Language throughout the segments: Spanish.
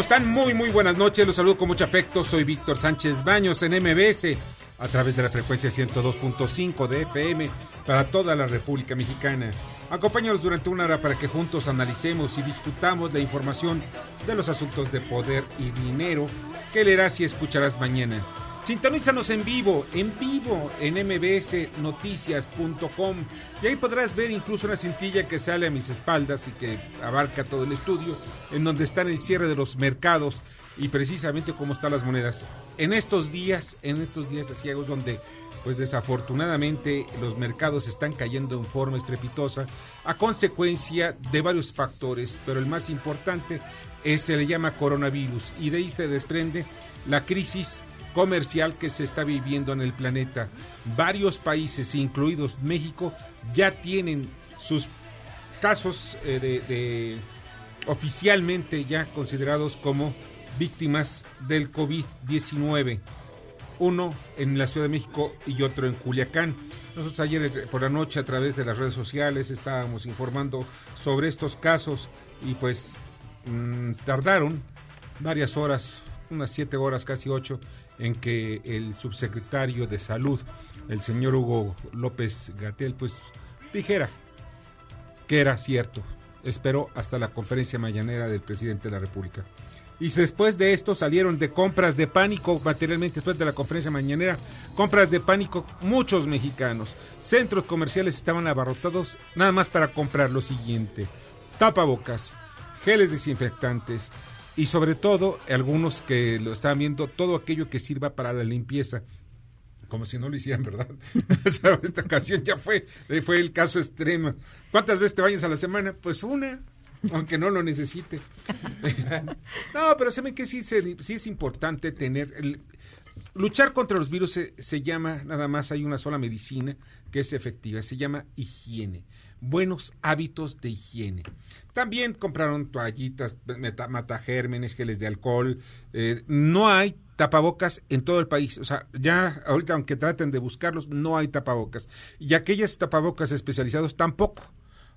¿Cómo están? Muy, muy buenas noches. Los saludo con mucho afecto. Soy Víctor Sánchez Baños en MBS a través de la frecuencia 102.5 de FM para toda la República Mexicana. Acompáñanos durante una hora para que juntos analicemos y discutamos la información de los asuntos de poder y dinero que leerás y escucharás mañana. Sintonízanos en vivo, en vivo, en mbsnoticias.com y ahí podrás ver incluso una cintilla que sale a mis espaldas y que abarca todo el estudio, en donde está el cierre de los mercados y precisamente cómo están las monedas. En estos días, en estos días asiagos donde pues desafortunadamente los mercados están cayendo en forma estrepitosa a consecuencia de varios factores, pero el más importante es, se le llama coronavirus y de ahí se desprende la crisis comercial que se está viviendo en el planeta. Varios países, incluidos México, ya tienen sus casos eh, de, oficialmente ya considerados como víctimas del COVID-19. Uno en la Ciudad de México y otro en Culiacán. Nosotros ayer eh, por la noche a través de las redes sociales estábamos informando sobre estos casos y pues mmm, tardaron varias horas, unas siete horas, casi ocho, en que el subsecretario de Salud, el señor Hugo López Gatel, pues dijera que era cierto. Esperó hasta la conferencia mañanera del presidente de la República. Y después de esto salieron de compras de pánico, materialmente después de la conferencia mañanera, compras de pánico muchos mexicanos. Centros comerciales estaban abarrotados nada más para comprar lo siguiente. Tapabocas, geles desinfectantes, y sobre todo algunos que lo estaban viendo todo aquello que sirva para la limpieza como si no lo hicieran, ¿verdad? Esta ocasión ya fue, fue el caso extremo. ¿Cuántas veces te bañas a la semana? Pues una, aunque no lo necesite. no, pero saben que sí, sí es importante tener... Luchar contra los virus se llama, nada más hay una sola medicina que es efectiva, se llama higiene buenos hábitos de higiene. También compraron toallitas, matagérmenes, geles de alcohol. Eh, no hay tapabocas en todo el país. O sea, ya ahorita, aunque traten de buscarlos, no hay tapabocas. Y aquellas tapabocas especializados tampoco.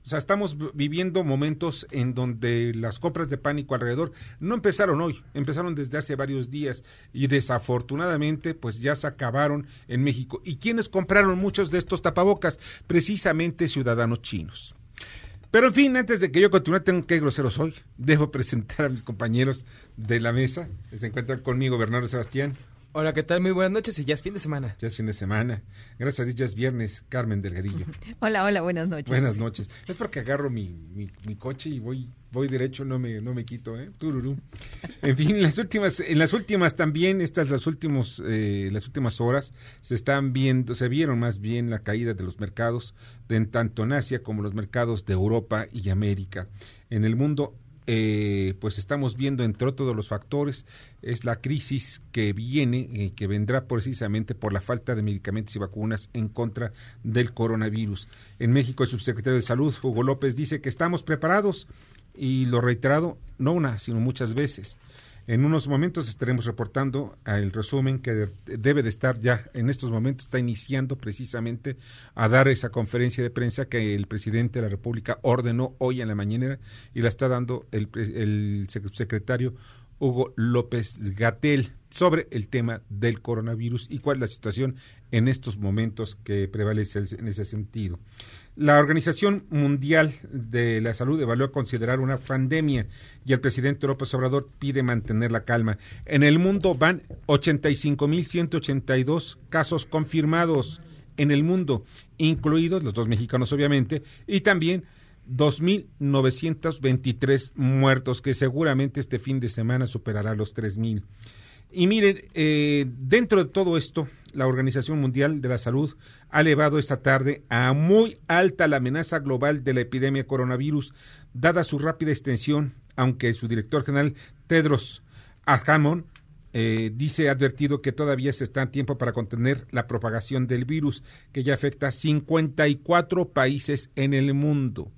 O sea, estamos viviendo momentos en donde las compras de pánico alrededor no empezaron hoy, empezaron desde hace varios días y desafortunadamente pues ya se acabaron en México. ¿Y quiénes compraron muchos de estos tapabocas? Precisamente ciudadanos chinos. Pero en fin, antes de que yo continúe, tengo que grosero soy. Debo presentar a mis compañeros de la mesa. Se encuentran conmigo Bernardo Sebastián. Hola, ¿qué tal? Muy buenas noches y ya es fin de semana. Ya es fin de semana. Gracias a Dios ya es viernes, Carmen Delgadillo. Hola, hola, buenas noches. Buenas noches. Es porque agarro mi, mi, mi coche y voy voy derecho, no me, no me quito, ¿eh? Tururú. En fin, las últimas, en las últimas también, estas las últimos, eh, las últimas horas, se están viendo, se vieron más bien la caída de los mercados, de en tanto en Asia como los mercados de Europa y América. En el mundo eh, pues estamos viendo entre otros los factores es la crisis que viene, eh, que vendrá precisamente por la falta de medicamentos y vacunas en contra del coronavirus. En México el subsecretario de Salud, Hugo López, dice que estamos preparados y lo reiterado no una, sino muchas veces. En unos momentos estaremos reportando el resumen que debe de estar ya en estos momentos, está iniciando precisamente a dar esa conferencia de prensa que el presidente de la República ordenó hoy en la mañana y la está dando el, el secretario Hugo López Gatel sobre el tema del coronavirus y cuál es la situación en estos momentos que prevalece en ese sentido. La Organización Mundial de la Salud evaluó considerar una pandemia y el presidente López Obrador pide mantener la calma. En el mundo van 85.182 casos confirmados en el mundo, incluidos los dos mexicanos obviamente, y también 2.923 muertos, que seguramente este fin de semana superará los 3.000. Y miren, eh, dentro de todo esto, la Organización Mundial de la Salud ha elevado esta tarde a muy alta la amenaza global de la epidemia coronavirus, dada su rápida extensión, aunque su director general, Tedros Adhanom, eh, dice advertido que todavía se está en tiempo para contener la propagación del virus, que ya afecta a 54 países en el mundo.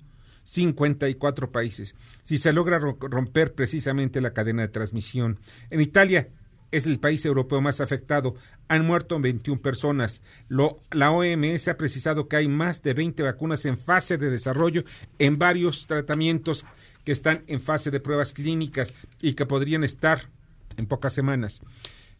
54 países. Si se logra romper precisamente la cadena de transmisión. En Italia, es el país europeo más afectado. Han muerto 21 personas. La OMS ha precisado que hay más de 20 vacunas en fase de desarrollo en varios tratamientos que están en fase de pruebas clínicas y que podrían estar en pocas semanas.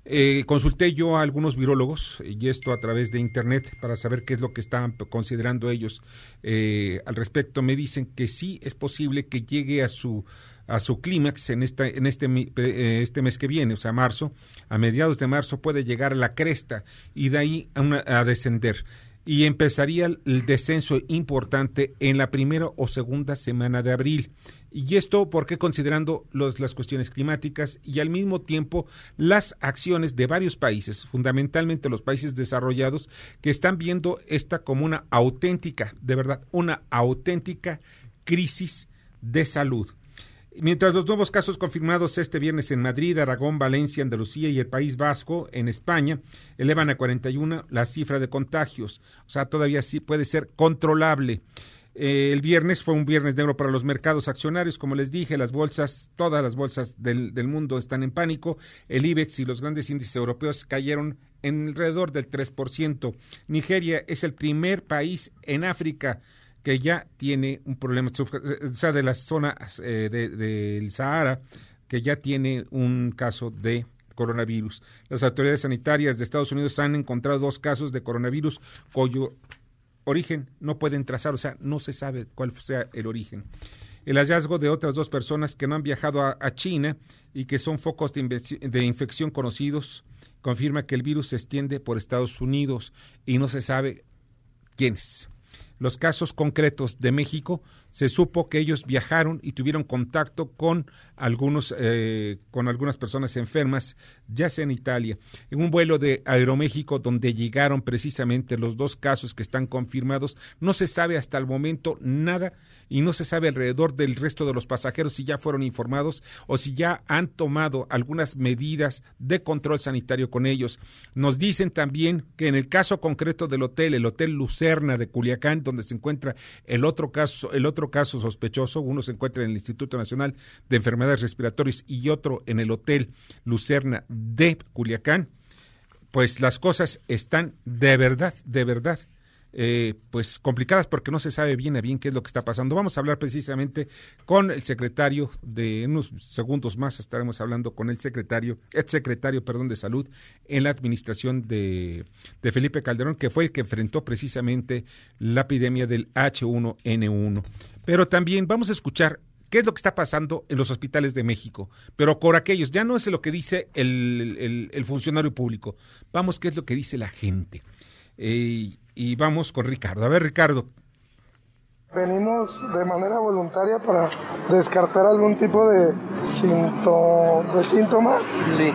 Eh, consulté yo a algunos virólogos, y esto a través de Internet, para saber qué es lo que estaban considerando ellos eh, al respecto. Me dicen que sí es posible que llegue a su a su clímax en, esta, en este, eh, este mes que viene, o sea, marzo, a mediados de marzo puede llegar a la cresta y de ahí a, a descender y empezaría el descenso importante en la primera o segunda semana de abril. Y esto porque considerando los, las cuestiones climáticas y al mismo tiempo las acciones de varios países, fundamentalmente los países desarrollados, que están viendo esta como una auténtica, de verdad, una auténtica crisis de salud. Mientras los nuevos casos confirmados este viernes en Madrid, Aragón, Valencia, Andalucía y el País Vasco, en España, elevan a 41 la cifra de contagios. O sea, todavía sí puede ser controlable. Eh, el viernes fue un viernes negro para los mercados accionarios. Como les dije, las bolsas, todas las bolsas del, del mundo están en pánico. El IBEX y los grandes índices europeos cayeron en alrededor del 3%. Nigeria es el primer país en África que ya tiene un problema, o sea, de la zona eh, del Sahara, que ya tiene un caso de coronavirus. Las autoridades sanitarias de Estados Unidos han encontrado dos casos de coronavirus cuyo origen no pueden trazar, o sea, no se sabe cuál sea el origen. El hallazgo de otras dos personas que no han viajado a, China y que son focos de, de infección conocidos confirma que el virus se extiende por Estados Unidos y no se sabe quiénes los casos concretos de México, se supo que ellos viajaron y tuvieron contacto con algunos eh, con algunas personas enfermas, ya sea en Italia, en un vuelo de Aeroméxico donde llegaron precisamente los dos casos que están confirmados. No se sabe hasta el momento nada y no se sabe alrededor del resto de los pasajeros si ya fueron informados o si ya han tomado algunas medidas de control sanitario con ellos. Nos dicen también que en el caso concreto del hotel, el Hotel Lucerna de Culiacán, donde se encuentra el otro caso, el otro caso sospechoso, uno se encuentra en el Instituto Nacional de Enfermedades Respiratorias y otro en el Hotel Lucerna de Culiacán, pues las cosas están de verdad, de verdad eh, pues complicadas porque no se sabe bien a bien qué es lo que está pasando. Vamos a hablar precisamente con el secretario de unos segundos más estaremos hablando con el secretario, ex secretario, perdón, de salud en la administración de, de Felipe Calderón, que fue el que enfrentó precisamente la epidemia del H1N1. Pero también vamos a escuchar qué es lo que está pasando en los hospitales de México, pero por aquellos, ya no es lo que dice el, el, funcionario público, vamos qué es lo que dice la gente. Eh, y vamos con Ricardo. A ver, Ricardo. Venimos de manera voluntaria para descartar algún tipo de, de síntomas. Sí.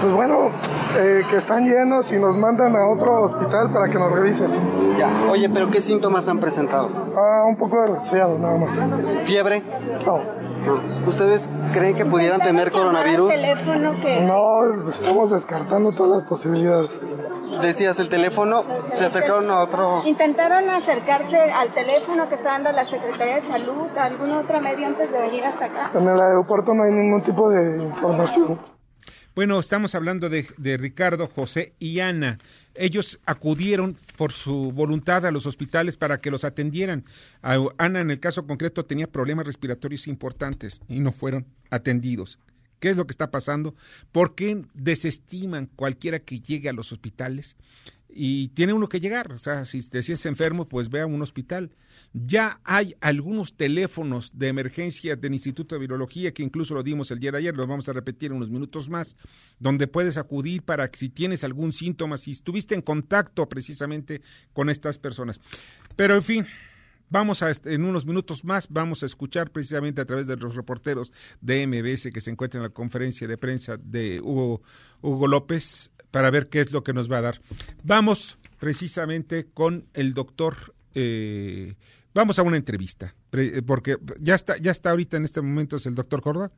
Pues bueno, eh, que están llenos y nos mandan a otro hospital para que nos revisen. Ya. Oye, pero ¿qué síntomas han presentado? Ah, un poco de resfriado, nada más. ¿Fiebre? No. ¿Ustedes creen que pudieran tener coronavirus? No, estamos descartando todas las posibilidades decías el teléfono, se acercaron a otro... Intentaron acercarse al teléfono que está dando la Secretaría de Salud, a algún otro medio antes de venir hasta acá. En el aeropuerto no hay ningún tipo de información. Bueno, estamos hablando de, de Ricardo, José y Ana. Ellos acudieron por su voluntad a los hospitales para que los atendieran. Ana, en el caso concreto, tenía problemas respiratorios importantes y no fueron atendidos. ¿Qué es lo que está pasando? ¿Por qué desestiman cualquiera que llegue a los hospitales? y tiene uno que llegar. O sea, si te sientes enfermo, pues ve a un hospital. Ya hay algunos teléfonos de emergencia del Instituto de Virología, que incluso lo dimos el día de ayer, los vamos a repetir en unos minutos más, donde puedes acudir para que si tienes algún síntoma, si estuviste en contacto precisamente con estas personas. Pero en fin, Vamos a, en unos minutos más, vamos a escuchar precisamente a través de los reporteros de MBS que se encuentran en la conferencia de prensa de Hugo, López para ver qué es lo que nos va a dar. Vamos precisamente con el doctor, eh, vamos a una entrevista, porque ya está, ya está ahorita en este momento es el doctor Córdoba.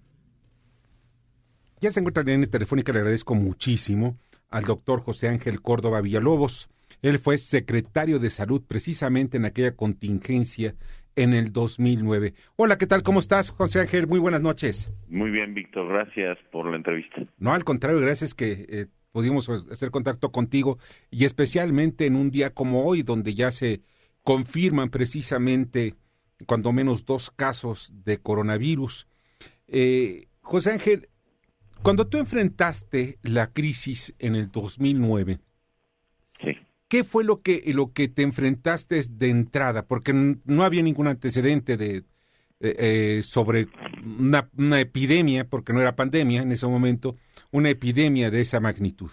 Ya se encuentra en línea telefónica, le agradezco muchísimo al doctor José Ángel Córdoba Villalobos. Él fue secretario de salud precisamente en aquella contingencia en el 2009. Hola, ¿qué tal? ¿Cómo estás, José Ángel? Muy buenas noches. Muy bien, Víctor. Gracias por la entrevista. No, al contrario, gracias que eh, pudimos hacer contacto contigo y especialmente en un día como hoy, donde ya se confirman precisamente cuando menos dos casos de coronavirus. Eh, José Ángel, cuando tú enfrentaste la crisis en el 2009, ¿qué fue lo que, lo que te enfrentaste de entrada? Porque no había ningún antecedente de, eh, sobre una, una, epidemia, porque no era pandemia en ese momento, una epidemia de esa magnitud.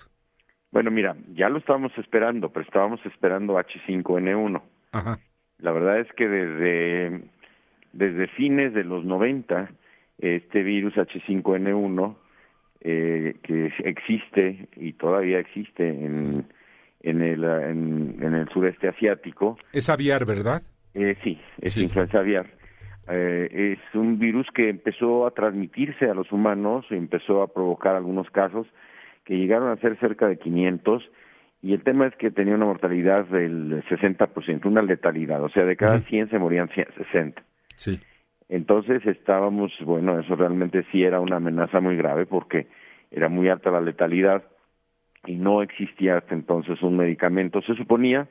Bueno, mira, ya lo estábamos esperando, pero estábamos esperando H5N1. Ajá. La verdad es que desde, desde fines de los 90, este virus H5N1, eh, que existe y todavía existe en en el, en, el sureste asiático. Es aviar, ¿verdad? Eh, sí, es influenza aviar. Eh, es un virus que empezó a transmitirse a los humanos, y empezó a provocar algunos casos que llegaron a ser cerca de 500 y el tema es que tenía una mortalidad del 60%, una letalidad, o sea, de cada 100 se morían 60. Sí. Entonces estábamos, bueno, eso realmente sí era una amenaza muy grave porque era muy alta la letalidad y no existía hasta entonces un medicamento. Se suponía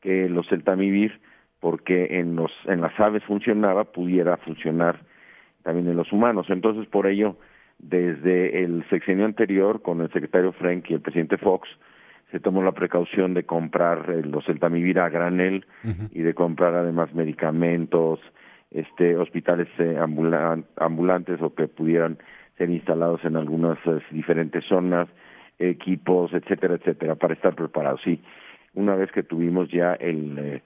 que los celtamivir, porque en, los, en las aves funcionaba, pudiera funcionar también en los humanos. Entonces, por ello, desde el sexenio anterior, con el secretario Frank y el presidente Fox, se tomó la precaución de comprar eh, los celtamivir a granel y de comprar además medicamentos, este, hospitales eh, ambulantes o que pudieran ser instalados en algunas eh, diferentes zonas, equipos, etcétera, etcétera, para estar preparados. Sí, una vez que tuvimos ya el,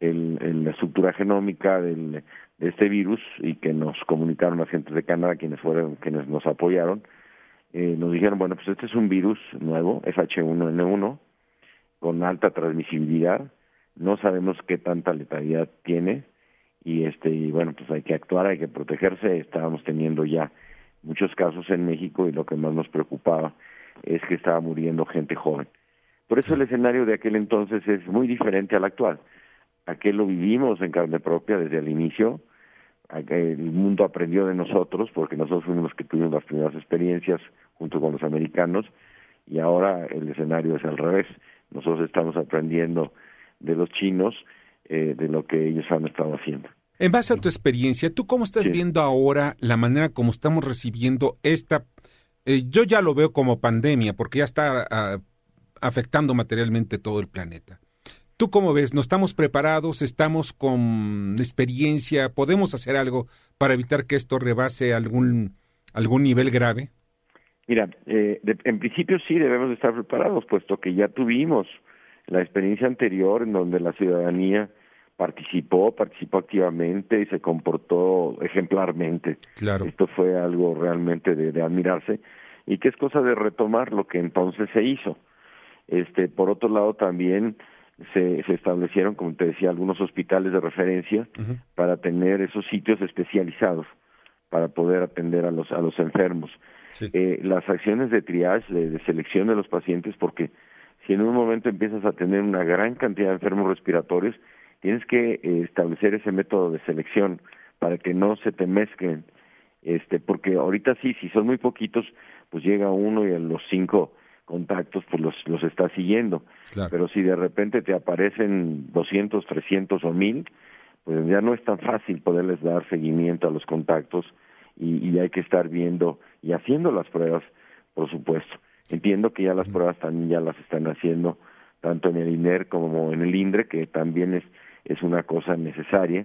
el, la estructura genómica del, de este virus y que nos comunicaron las gentes de Canadá, quienes fueron, quienes nos apoyaron, eh, nos dijeron, bueno, pues este es un virus nuevo, FH1N1, con alta transmisibilidad, no sabemos qué tanta letalidad tiene, y este y bueno pues hay que actuar hay que protegerse estábamos teniendo ya muchos casos en México y lo que más nos preocupaba es que estaba muriendo gente joven. Por eso el escenario de aquel entonces es muy diferente al actual. Aquel lo vivimos en carne propia desde el inicio, el mundo aprendió de nosotros porque nosotros fuimos los que tuvimos las primeras experiencias junto con los americanos y ahora el escenario es al revés. Nosotros estamos aprendiendo de los chinos eh, de lo que ellos han estado haciendo. En base a tu experiencia, ¿tú cómo estás viendo ahora la manera como estamos recibiendo esta eh, yo ya lo veo como pandemia porque ya está ah, afectando materialmente todo el planeta. ¿Tú cómo ves? ¿No estamos preparados? ¿Estamos con experiencia? ¿Podemos hacer algo para evitar que esto rebase algún, algún nivel grave? Mira, eh, en principio sí debemos estar preparados, puesto que ya tuvimos la experiencia anterior en donde la ciudadanía participó, participó activamente y se comportó ejemplarmente. Claro. Esto fue algo realmente de, admirarse y que es cosa de retomar lo que entonces se hizo. Este, por otro lado también se, se establecieron, como te decía, algunos hospitales de referencia para tener esos sitios especializados para poder atender a los a los enfermos. Eh, las acciones de triage, de selección de los pacientes, porque si en un momento empiezas a tener una gran cantidad de enfermos respiratorios, tienes que eh, establecer ese método de selección para que no se te mezclen, este, porque ahorita sí, si son muy poquitos, pues llega uno y a los cinco contactos pues los, los está siguiendo. Pero si de repente te aparecen 200, 300 o 1000, pues ya no es tan fácil poderles dar seguimiento a los contactos y, y hay que estar viendo y haciendo las pruebas, por supuesto. Entiendo que ya las pruebas también ya las están haciendo tanto en el INER como en el INDRE, que también es, es una cosa necesaria,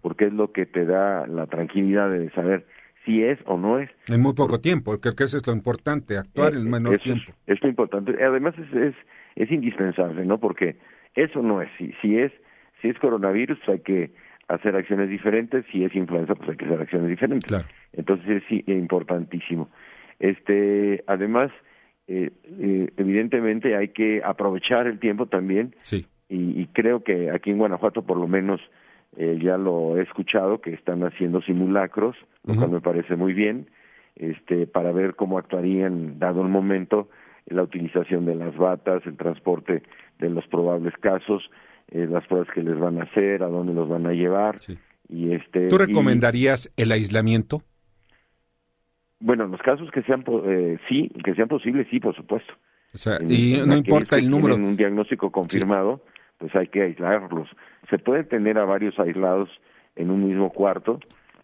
porque es lo que te da la tranquilidad de saber si es o no es. En muy poco tiempo, creo que eso es lo importante, actuar en menor tiempo. Es, lo importante. Además es, es, es, indispensable, ¿no? Porque eso no es. Si, si es si es coronavirus, hay que hacer acciones diferentes. Si es influenza, pues hay que hacer acciones diferentes. Claro. Entonces es importantísimo. Este, además, eh, eh, evidentemente hay que aprovechar el tiempo también. Sí. Y, creo que aquí en Guanajuato, por lo menos, eh, ya lo he escuchado, que están haciendo simulacros, lo cual me parece muy bien, este, para ver cómo actuarían, dado el momento, la utilización de las batas, el transporte de los probables casos, las pruebas que les van a hacer, a dónde los van a llevar. Y este, ¿Tú recomendarías el aislamiento? Bueno, en los casos que sean, eh, sí, que sean posibles, sí, por supuesto. O sea, y no importa el número. un diagnóstico confirmado, pues hay que aislarlos. Se puede tener a varios aislados en un mismo cuarto.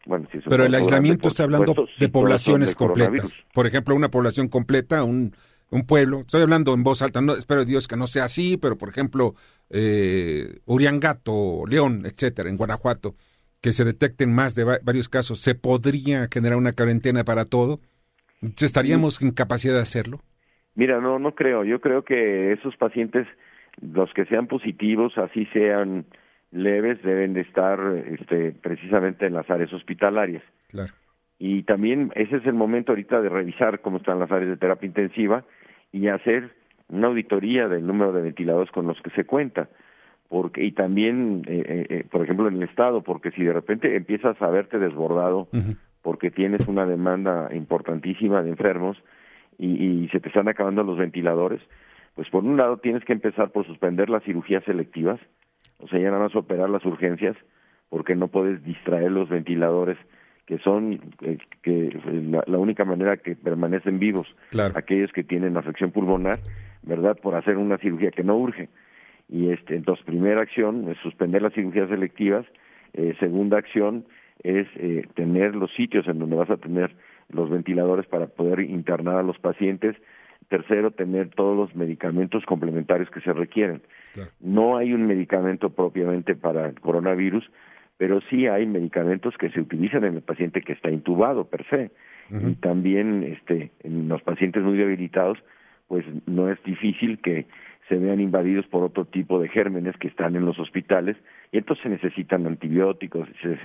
Bueno, si Pero el aislamiento está hablando de poblaciones completas. Por ejemplo, una población completa, un, un pueblo. Estoy hablando en voz alta, no, espero Dios que no sea así, pero por ejemplo, eh, Uriangato, León, etcétera, en Guanajuato que se detecten más de varios casos, ¿se podría generar una cuarentena para todo? ¿Estaríamos en capacidad de hacerlo? Mira, no, no creo. Yo creo que esos pacientes, los que sean positivos, así sean leves, deben de estar este, precisamente en las áreas hospitalarias. Claro. Y también ese es el momento ahorita de revisar cómo están las áreas de terapia intensiva y hacer una auditoría del número de ventiladores con los que se cuenta porque y también eh, eh, eh, por ejemplo en el estado porque si de repente empiezas a verte desbordado porque tienes una demanda importantísima de enfermos y, y, se te están acabando los ventiladores pues por un lado tienes que empezar por suspender las cirugías selectivas o sea ya nada más operar las urgencias porque no puedes distraer los ventiladores que son que la, la, única manera que permanecen vivos aquellos que tienen afección pulmonar verdad por hacer una cirugía que no urge y este entonces primera acción es suspender las cirugías selectivas eh, segunda acción es eh, tener los sitios en donde vas a tener los ventiladores para poder internar a los pacientes tercero tener todos los medicamentos complementarios que se requieren. No hay un medicamento propiamente para el coronavirus pero sí hay medicamentos que se utilizan en el paciente que está intubado per se. Y también este en los pacientes muy debilitados pues no es difícil que se vean invadidos por otro tipo de gérmenes que están en los hospitales y entonces se necesitan antibióticos, se,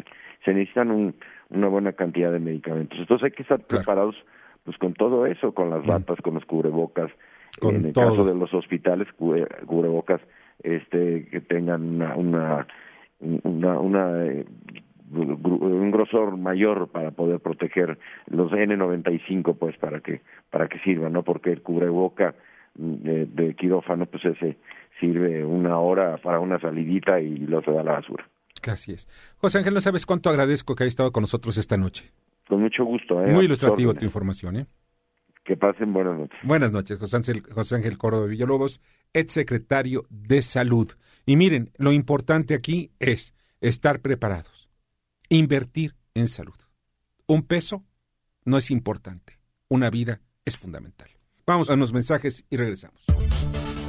se necesitan una buena cantidad de medicamentos. Entonces hay que estar preparados pues con todo eso, con las batas, con los cubrebocas, en el caso de los hospitales cubrebocas este que tengan una una una, una eh, un grosor mayor para poder proteger los N95 pues para que para que sirvan, ¿no? Porque el cubreboca de, quirófano, pues ese sirve una hora para una salidita y lo se da a la basura. Así es. José Ángel, no sabes cuánto agradezco que haya estado con nosotros esta noche. Con mucho gusto. ¿eh? Muy ilustrativo tu información. ¿eh? Que pasen buenas noches. Buenas noches, José Ángel, José Ángel Córdoba Villalobos, ex secretario de Salud. Y miren, lo importante aquí es estar preparados, invertir en salud. Un peso no es importante, una vida es fundamental. Vamos a unos mensajes y regresamos.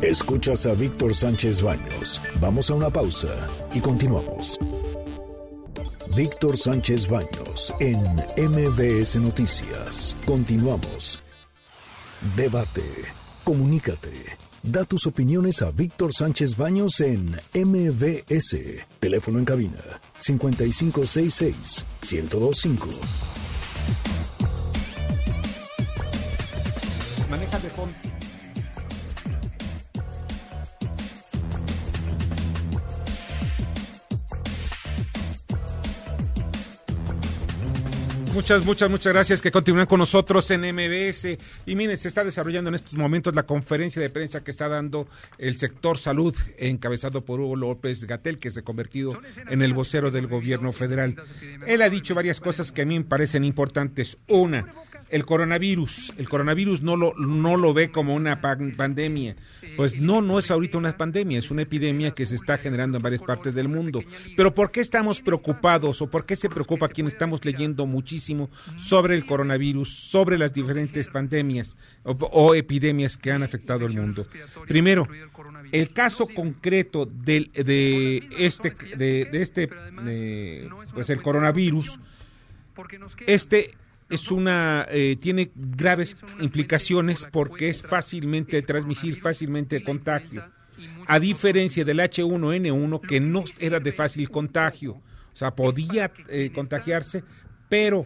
Escuchas a Víctor Sánchez Baños. Vamos a una pausa y continuamos. Víctor Sánchez Baños en MBS Noticias. Continuamos. Debate. Comunícate. Da tus opiniones a Víctor Sánchez Baños en MBS. Teléfono en cabina 5566 1025. Maneja de fondo. Muchas, muchas, muchas gracias que continúen con nosotros en MBS. Y miren, se está desarrollando en estos momentos la conferencia de prensa que está dando el sector salud, encabezado por Hugo López Gatel, que se ha convertido en el vocero del gobierno federal. Él ha dicho varias cosas que a mí me parecen importantes. Una, el coronavirus. El coronavirus no lo, no lo ve como una pandemia. Pues no, no es ahorita una pandemia, es una epidemia que se está generando en varias partes del mundo. Pero ¿por qué estamos preocupados o por qué se preocupa quien estamos leyendo muchísimo sobre el coronavirus, sobre las diferentes pandemias o, epidemias que han afectado al mundo? Primero, el caso concreto del, de este, de, este, pues el coronavirus, este es una eh, tiene graves implicaciones porque es fácilmente transmitir, fácilmente contagio. A diferencia del H1N1 que no era de fácil contagio, o sea, podía eh, contagiarse, pero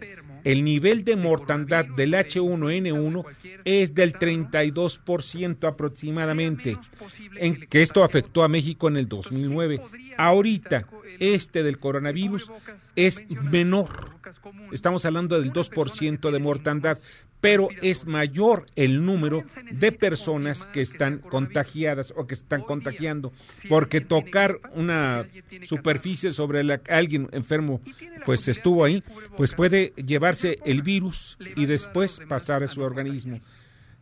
el nivel de mortandad del H1N1 es del 32% aproximadamente, en que esto afectó a México en el 2009. Ahorita, este del coronavirus es menor. Estamos hablando del 2% de mortandad, pero es mayor el número de personas que están contagiadas o que están contagiando, porque tocar una superficie sobre la que alguien enfermo pues estuvo ahí, pues puede llevarse el virus y después pasar a su organismo.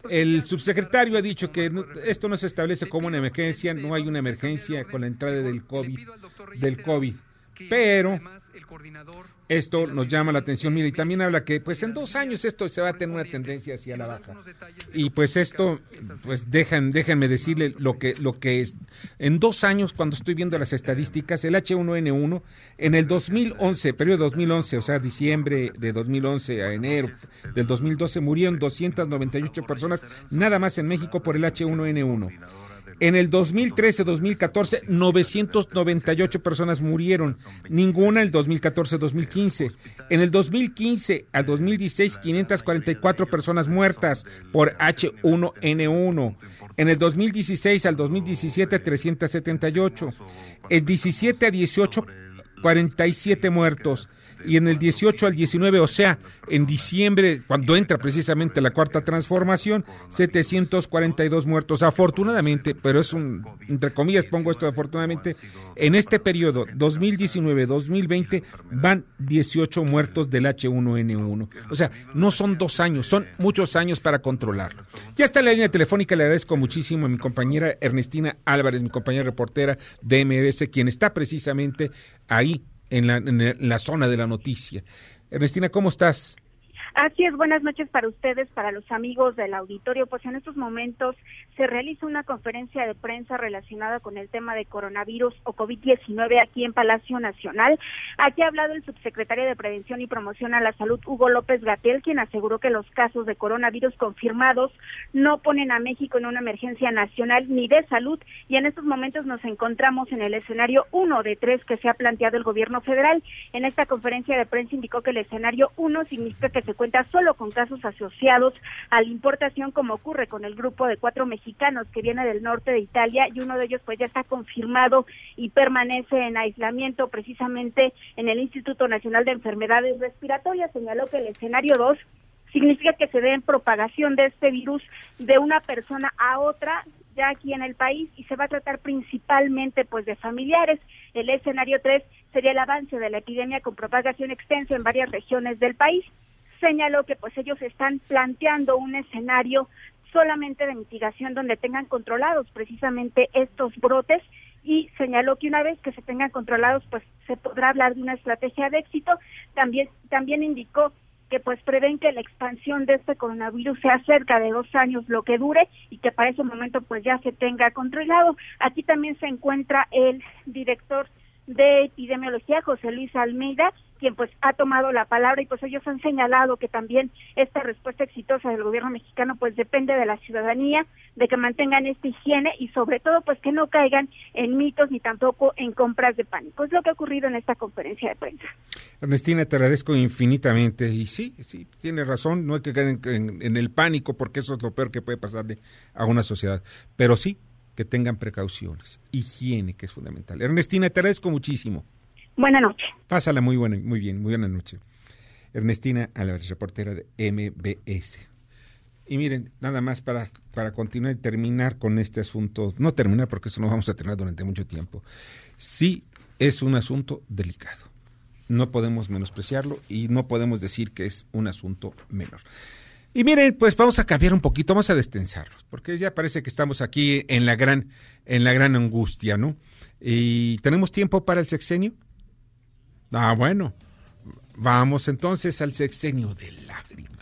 El subsecretario ha dicho que esto no se establece como una emergencia, no hay una emergencia con la entrada del COVID, del COVID, pero esto nos llama la atención. Mira, y también habla que pues en dos años esto se va a tener una tendencia hacia la baja. Y pues esto, pues dejan, déjenme decirle lo que, lo que es. En dos años, cuando estoy viendo las estadísticas, el H1N1, en el 2011, periodo 2011, o sea, diciembre de 2011 a enero del 2012, murieron 298 personas nada más en México por el H1N1. En el 2013-2014, 998 personas murieron, ninguna en el 2014-2015. En el 2015 al 2016, 544 personas muertas por H1N1. En el 2016 al 2017, 378. El 17 a 18, 47 muertos y en el 18 al 19, o sea, en diciembre, cuando entra precisamente la cuarta transformación, 742 muertos. Afortunadamente, pero es un, entre comillas pongo esto afortunadamente, en este periodo 2019-2020 van 18 muertos del H1N1. O sea, no son dos años, son muchos años para controlarlo. Ya está la línea telefónica, le agradezco muchísimo a mi compañera Ernestina Álvarez, mi compañera reportera de MBS, quien está precisamente ahí en la, en la zona de la noticia. Ernestina, ¿cómo estás? Así es, buenas noches para ustedes, para los amigos del auditorio. Pues en estos momentos se realiza una conferencia de prensa relacionada con el tema de coronavirus o COVID-19 aquí en Palacio Nacional. Aquí ha hablado el subsecretario de Prevención y Promoción a la Salud, Hugo López Gatel, quien aseguró que los casos de coronavirus confirmados no ponen a México en una emergencia nacional ni de salud y en estos momentos nos encontramos en el escenario uno de tres que se ha planteado el gobierno federal. En esta conferencia de prensa indicó que el escenario uno significa que se solo con casos asociados a la importación, como ocurre con el grupo de cuatro mexicanos que viene del norte de Italia y uno de ellos pues ya está confirmado y permanece en aislamiento precisamente en el Instituto Nacional de Enfermedades Respiratorias. Señaló que el escenario 2 significa que se den propagación de este virus de una persona a otra ya aquí en el país y se va a tratar principalmente pues de familiares. El escenario 3 sería el avance de la epidemia con propagación extensa en varias regiones del país señaló que pues ellos están planteando un escenario solamente de mitigación donde tengan controlados precisamente estos brotes y señaló que una vez que se tengan controlados pues se podrá hablar de una estrategia de éxito. También también indicó que pues prevén que la expansión de este coronavirus sea cerca de dos años lo que dure y que para ese momento pues ya se tenga controlado. Aquí también se encuentra el director de epidemiología, José Luis Almeida, quien pues ha tomado la palabra y pues ellos han señalado que también esta respuesta exitosa del gobierno mexicano pues depende de la ciudadanía, de que mantengan esta higiene y sobre todo pues que no caigan en mitos ni tampoco en compras de pánico. Es lo que ha ocurrido en esta conferencia de prensa. Ernestina, te agradezco infinitamente y sí, sí, tiene razón, no hay que caer en, en el pánico porque eso es lo peor que puede pasarle a una sociedad, pero sí que tengan precauciones, higiene que es fundamental. Ernestina, te agradezco muchísimo. Buenas noches. Pásala muy buena, muy bien, muy buena noche. Ernestina Álvarez, reportera de MBS. Y miren, nada más para, para continuar y terminar con este asunto, no terminar porque eso no vamos a tener durante mucho tiempo. Sí es un asunto delicado. No podemos menospreciarlo y no podemos decir que es un asunto menor. Y miren, pues vamos a cambiar un poquito, vamos a destensarlos, porque ya parece que estamos aquí en la gran, en la gran angustia, ¿no? ¿Y tenemos tiempo para el sexenio? Ah, bueno. Vamos entonces al sexenio de lágrimas.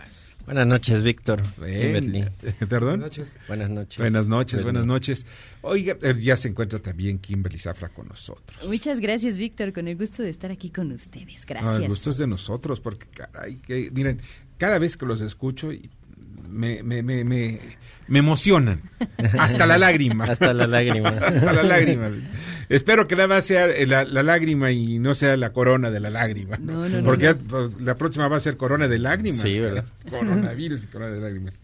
Buenas noches, Víctor. Ven, ¿Perdón? Buenas noches. Buenas noches. Buenas noches, buenas noches. Oiga, eh, ya se encuentra también Kimberly Zafra con nosotros. Muchas gracias, Víctor, con el gusto de estar aquí con ustedes. Ah, Gracias. el gusto es de nosotros, porque caray, que, miren, cada vez que los escucho y me, me, me, me, me emocionan. Hasta la lágrima. Hasta la lágrima. Hasta la lágrima. Espero que nada más sea la, la lágrima y no sea la corona de la lágrima. No, no, no, Porque no. ya, pues, la próxima va a ser corona de lágrimas. Sí. ¿verdad? Coronavirus y corona de lágrimas.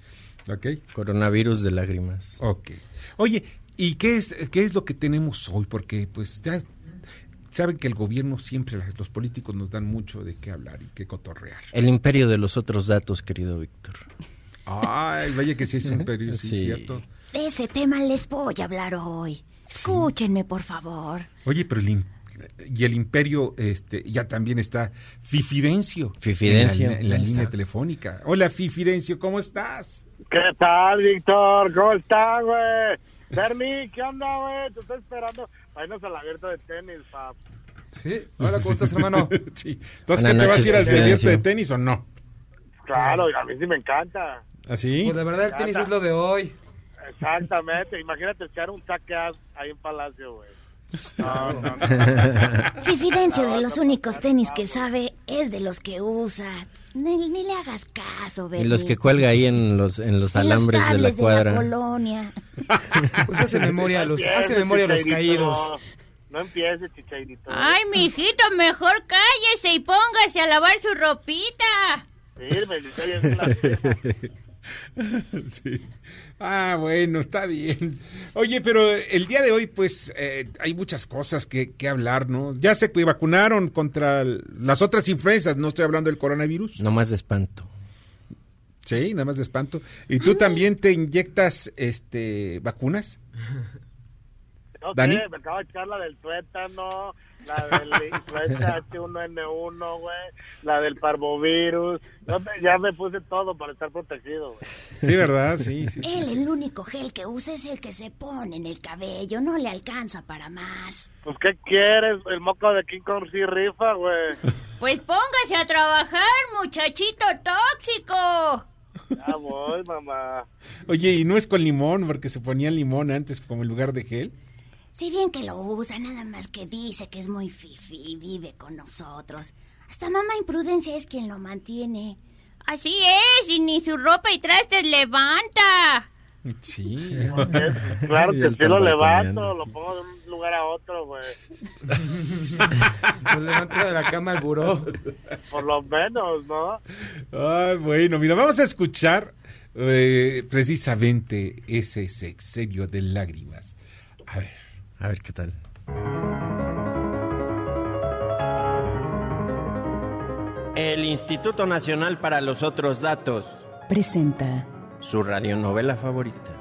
¿Ok? Coronavirus de lágrimas. Ok. Oye, ¿y qué es, qué es lo que tenemos hoy? Porque pues ya saben que el gobierno siempre, los políticos nos dan mucho de qué hablar y qué cotorrear. El imperio de los otros datos, querido Víctor. Ay, vaya que sí es un periodo, sí, Sí. cierto. De ese tema les voy a hablar hoy. Escúchenme, por favor. Oye, pero el im- y el imperio este ya también está Fifidencio. Fifidencio, En la, en la línea está. telefónica. Hola, Fifidencio, ¿cómo estás? ¿Qué tal, Víctor? ¿Cómo estás, güey? Bernie, ¿qué onda, güey? Te estoy esperando para irnos al abierto de tenis, pap. Sí. Hola, ¿cómo estás, hermano? sí. Entonces, ¿qué te vas a noches, ir al abierto de tenis o no? Claro, a mí sí me encanta. ¿Así? Pues la verdad, el tenis es lo de hoy. Exactamente. Imagínate echar un saque ahí en Palacio, güey. No, no, no. Fifidencio de los únicos tenis que sabe es de los que usa. Ni, ni le hagas caso, Y Bernie. los que cuelga ahí en los, en los En los alambres de la cuadra. colonia. Pues hace memoria a los, hace memoria a los caídos. No empieces, chichairito. Ay, mijito, mejor cállese y póngase a lavar su ropita. Firme, Sí. Ah, bueno, está bien. Oye, pero el día de hoy, pues, eh, hay muchas cosas que, que hablar, ¿no? Ya se vacunaron contra las otras influencias, no estoy hablando del coronavirus. No más de espanto. Sí, nada más de espanto. ¿Y tú también te inyectas, este, vacunas? No ¿Dani? sé, me acabo de echar la del tuétano, la del influenza H1N1, güey, la del parvovirus. No, ya me puse todo para estar protegido, güey. Sí, ¿verdad? Sí, sí. sí. Él, el único gel que usa es el que se pone en el cabello. No le alcanza para más. Pues, ¿qué quieres? El moco de King Kong sí rifa, güey. Pues póngase a trabajar, muchachito tóxico. Ya voy, mamá. Oye, ¿y no es con limón? Porque se ponía limón antes como en lugar de gel. Si bien que lo usa, nada más que dice que es muy fifi y vive con nosotros. Hasta mamá Imprudencia es quien lo mantiene. Así es, y ni su ropa y trastes levanta. Sí. Claro que lo sí lo levanto, lo pongo de un lugar a otro, güey. Nos levanta de la cama al buró. Por lo menos, ¿no? Ay, bueno, mira, vamos a escuchar eh, precisamente ese sexenio de lágrimas. A ver. A ver qué tal. El Instituto Nacional para los Otros Datos. Presenta Su radionovela favorita.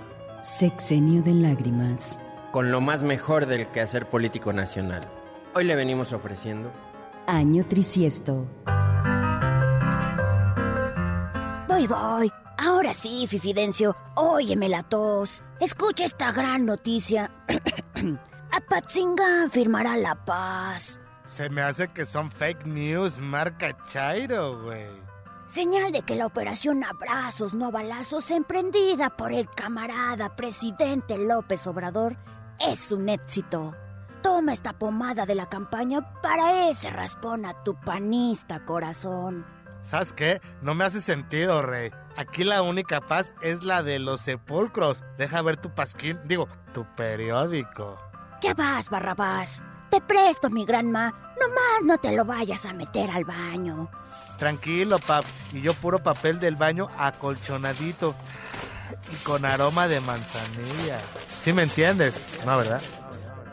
Sexenio de Lágrimas. Con lo más mejor del quehacer político nacional. Hoy le venimos ofreciendo Año Trisiesto. Voy, voy. Ahora sí, Fifidencio, óyeme la tos. Escucha esta gran noticia. Apatzingán firmará la paz. Se me hace que son fake news, marca Chairo, güey. Señal de que la operación Abrazos no Balazos, emprendida por el camarada presidente López Obrador, es un éxito. Toma esta pomada de la campaña para ese raspón a tu panista corazón. ¿Sabes qué? No me hace sentido, rey. Aquí la única paz es la de los sepulcros. Deja ver tu pasquín, digo, tu periódico. Ya vas, Barrabás. Te presto, mi granma. Nomás no te lo vayas a meter al baño. Tranquilo, pap. Y yo puro papel del baño acolchonadito. Y con aroma de manzanilla. ¿Sí me entiendes? No, ¿verdad?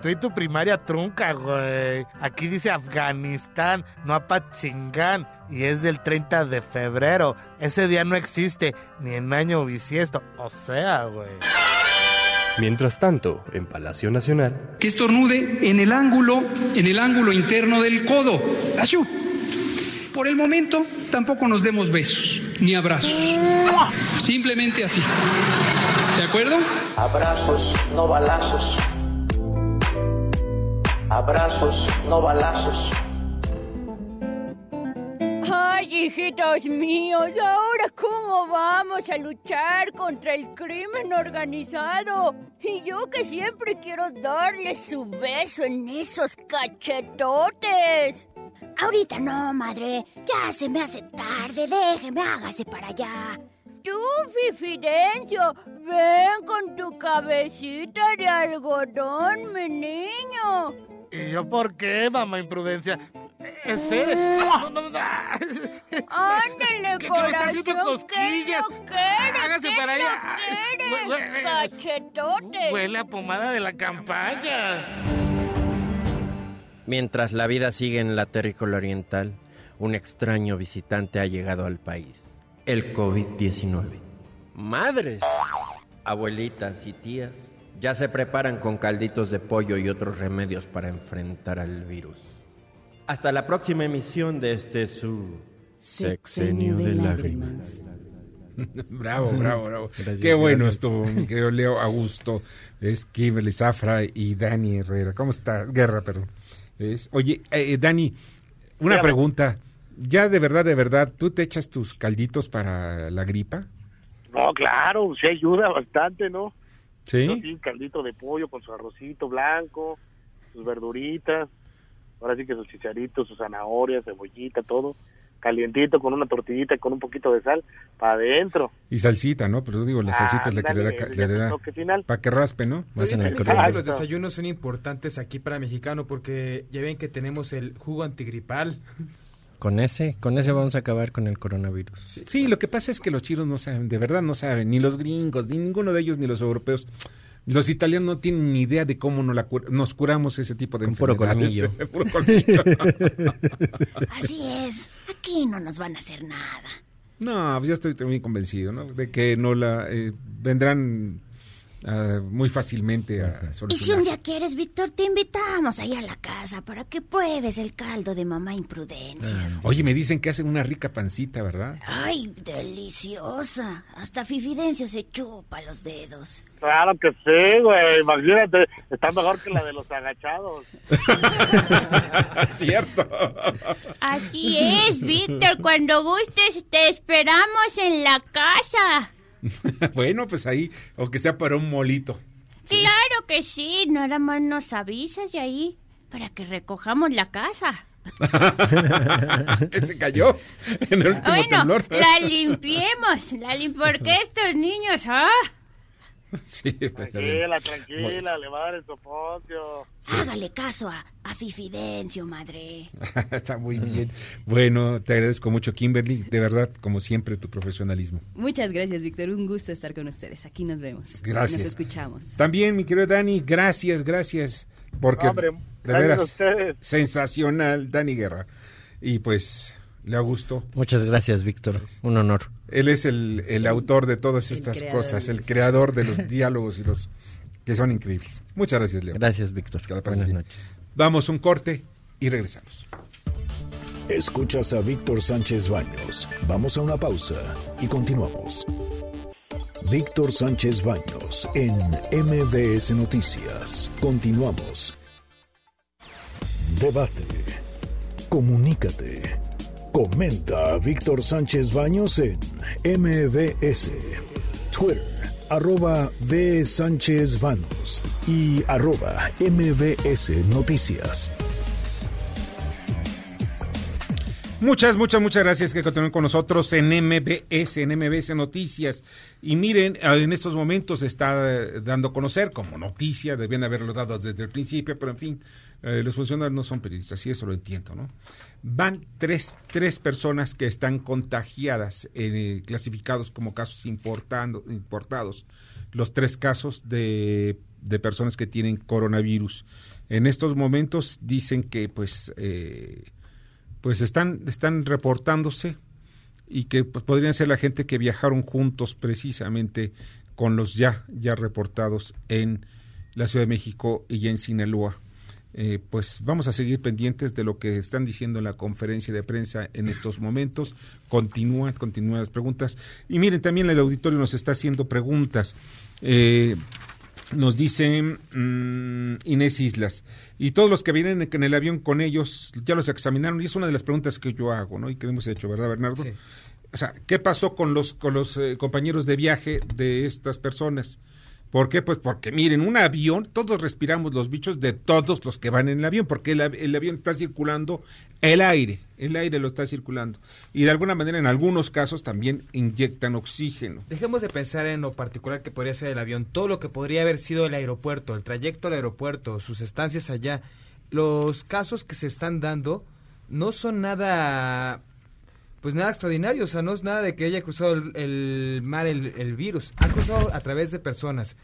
Tú y tu primaria trunca, güey. Aquí dice Afganistán, no Apatzingán. Y es del 30 de febrero. Ese día no existe, ni en año bisiesto. O sea, güey. Mientras tanto, en Palacio Nacional, que estornude en el ángulo, en el ángulo interno del codo. ¡Achú! Por el momento, tampoco nos demos besos. ni abrazos. Simplemente así. ¿De acuerdo? Abrazos, no balazos. Abrazos, no balazos. Ay, hijitos míos, ¿ahora cómo vamos a luchar contra el crimen organizado? Y yo que siempre quiero darles su beso en esos cachetotes. Ahorita no, madre. Ya se me hace tarde. Déjeme, hágase para allá. Tú, Fifidencio, ven con tu cabecita de algodón, mi niño. ¿Y yo por qué, mamá imprudencia? Espere. No, no, no. Ándale, Que- que me está haciendo corazón, cosquillas. ¿qué no quieres? Hágase ¿Qué para no allá. quieres? Cachetotes. Huele a pomada de la campaña. Mientras la vida sigue en la terrícola oriental, un extraño visitante ha llegado al país. El COVID-19. Madres, abuelitas y tías ya se preparan con calditos de pollo y otros remedios para enfrentar al virus. Hasta la próxima emisión de este su Sexenio de Lágrimas. bravo, bravo, bravo. Gracias, Qué bueno gracias. estuvo, mi querido Leo Augusto, es Kimberly Zafra y Dani Herrera. ¿Cómo está? Guerra, perdón. Es, oye, eh, Dani, una pregunta. ¿Ya de verdad, de verdad, tú te echas tus calditos para la gripa? No, claro, sí ayuda bastante, ¿no? ¿Sí? Yo sí, caldito de pollo con su arrocito blanco, sus verduritas, ahora sí que sus chicharitos, sus zanahorias, cebollita, todo, calientito con una tortillita con un poquito de sal, para adentro. Y salsita, ¿no? Pero digo, la salsita es la que le da, para que raspe, ¿no? Oye, también creo que Exacto. los desayunos son importantes aquí para mexicano porque ya ven que tenemos el jugo antigripal. Con ese, con ese vamos a acabar con el coronavirus. Sí, lo que pasa es que los chinos no saben, de verdad no saben, ni los gringos, ni ninguno de ellos, ni los europeos. Los italianos no tienen ni idea de cómo nos, la cur- nos curamos ese tipo de Con puro enfermedades. colmillo. Puro colmillo. Así es. Aquí no nos van a hacer nada. No, pues yo estoy muy convencido, ¿no? De que no la eh, vendrán ah, muy fácilmente a Y si un día quieres, Víctor, te invitamos ahí a la casa para que pruebes el caldo de mamá imprudencia. Oye, me dicen que hacen una rica pancita, ¿verdad? Ay, deliciosa. Hasta Fifidencio se chupa los dedos. Claro que sí, güey, imagínate, está mejor que la de los agachados. Cierto. Así es, Víctor. Cuando gustes, te esperamos en la casa. bueno, pues ahí, o que sea para un molito. Claro que sí. Nada más nos avisas de ahí para que recojamos la casa. que se cayó en el último Bueno, temblor. la limpiemos. La lim porque estos niños, ¿ah? Sí, pues. Tranquila, tranquila, le va a dar el soponcio. Hágale caso a, a Fifidencio, madre. Está muy bien. Bueno, te agradezco mucho, Kimberly. De verdad, como siempre, tu profesionalismo. Muchas gracias, Víctor. Un gusto estar con ustedes. Aquí nos vemos. Gracias. Nos escuchamos. También, mi querido Dani, gracias, gracias. Porque, Hombre, de gracias a veras, ustedes. sensacional, Dani Guerra. Y pues, le gustó. Muchas gracias, Víctor. Un honor. Él es el, el autor de todas estas cosas, el creador de los diálogos y los que son increíbles. Muchas gracias, Leo. Gracias, Víctor. Buenas bien. noches. Vamos un corte y regresamos. Escuchas a Víctor Sánchez Baños. Vamos a una pausa y continuamos. Víctor Sánchez Baños en MBS Noticias. Continuamos. Debate. Comunícate. Comenta Víctor Sánchez Baños en MBS. Twitter, arroba B. Sánchez Baños y arroba MBS Noticias. Muchas, muchas, muchas gracias que continúen con nosotros en MBS, en MBS Noticias. Y miren, en estos momentos está dando a conocer como noticia, debían haberlo dado desde el principio, pero en fin, eh, los funcionarios no son periodistas y eso lo entiendo, ¿no? Van tres, tres personas que están contagiadas, eh, clasificados como casos importando, importados. Los tres casos de, de personas que tienen coronavirus. En estos momentos dicen que pues... Eh, pues están, están reportándose y que pues, podrían ser la gente que viajaron juntos precisamente con los ya, ya reportados en la Ciudad de México y en Sinaloa. Eh, pues vamos a seguir pendientes de lo que están diciendo en la conferencia de prensa en estos momentos. Continúan, continúan las preguntas. Y miren, también el auditorio nos está haciendo preguntas. Eh, nos dice mm, Inés Islas, y todos los que vienen en el avión con ellos ya los examinaron, y es una de las preguntas que yo hago, ¿no? Y que hemos hecho, ¿verdad, Bernardo? O sea, ¿qué pasó con los, con los eh, compañeros de viaje de estas personas? ¿Por qué? Pues porque miren, un avión, todos respiramos los bichos de todos los que van en el avión, porque el, el, avión está circulando el aire, el aire lo está circulando. Y de alguna manera, en algunos casos, también inyectan oxígeno. Dejemos de pensar en lo particular que podría ser el avión, todo lo que podría haber sido el aeropuerto, el trayecto al aeropuerto, sus estancias allá. Los casos que se están dando no son nada pues nada extraordinario, o sea, no es nada de que haya cruzado el, el mar el, el, virus, ha cruzado a través de personas.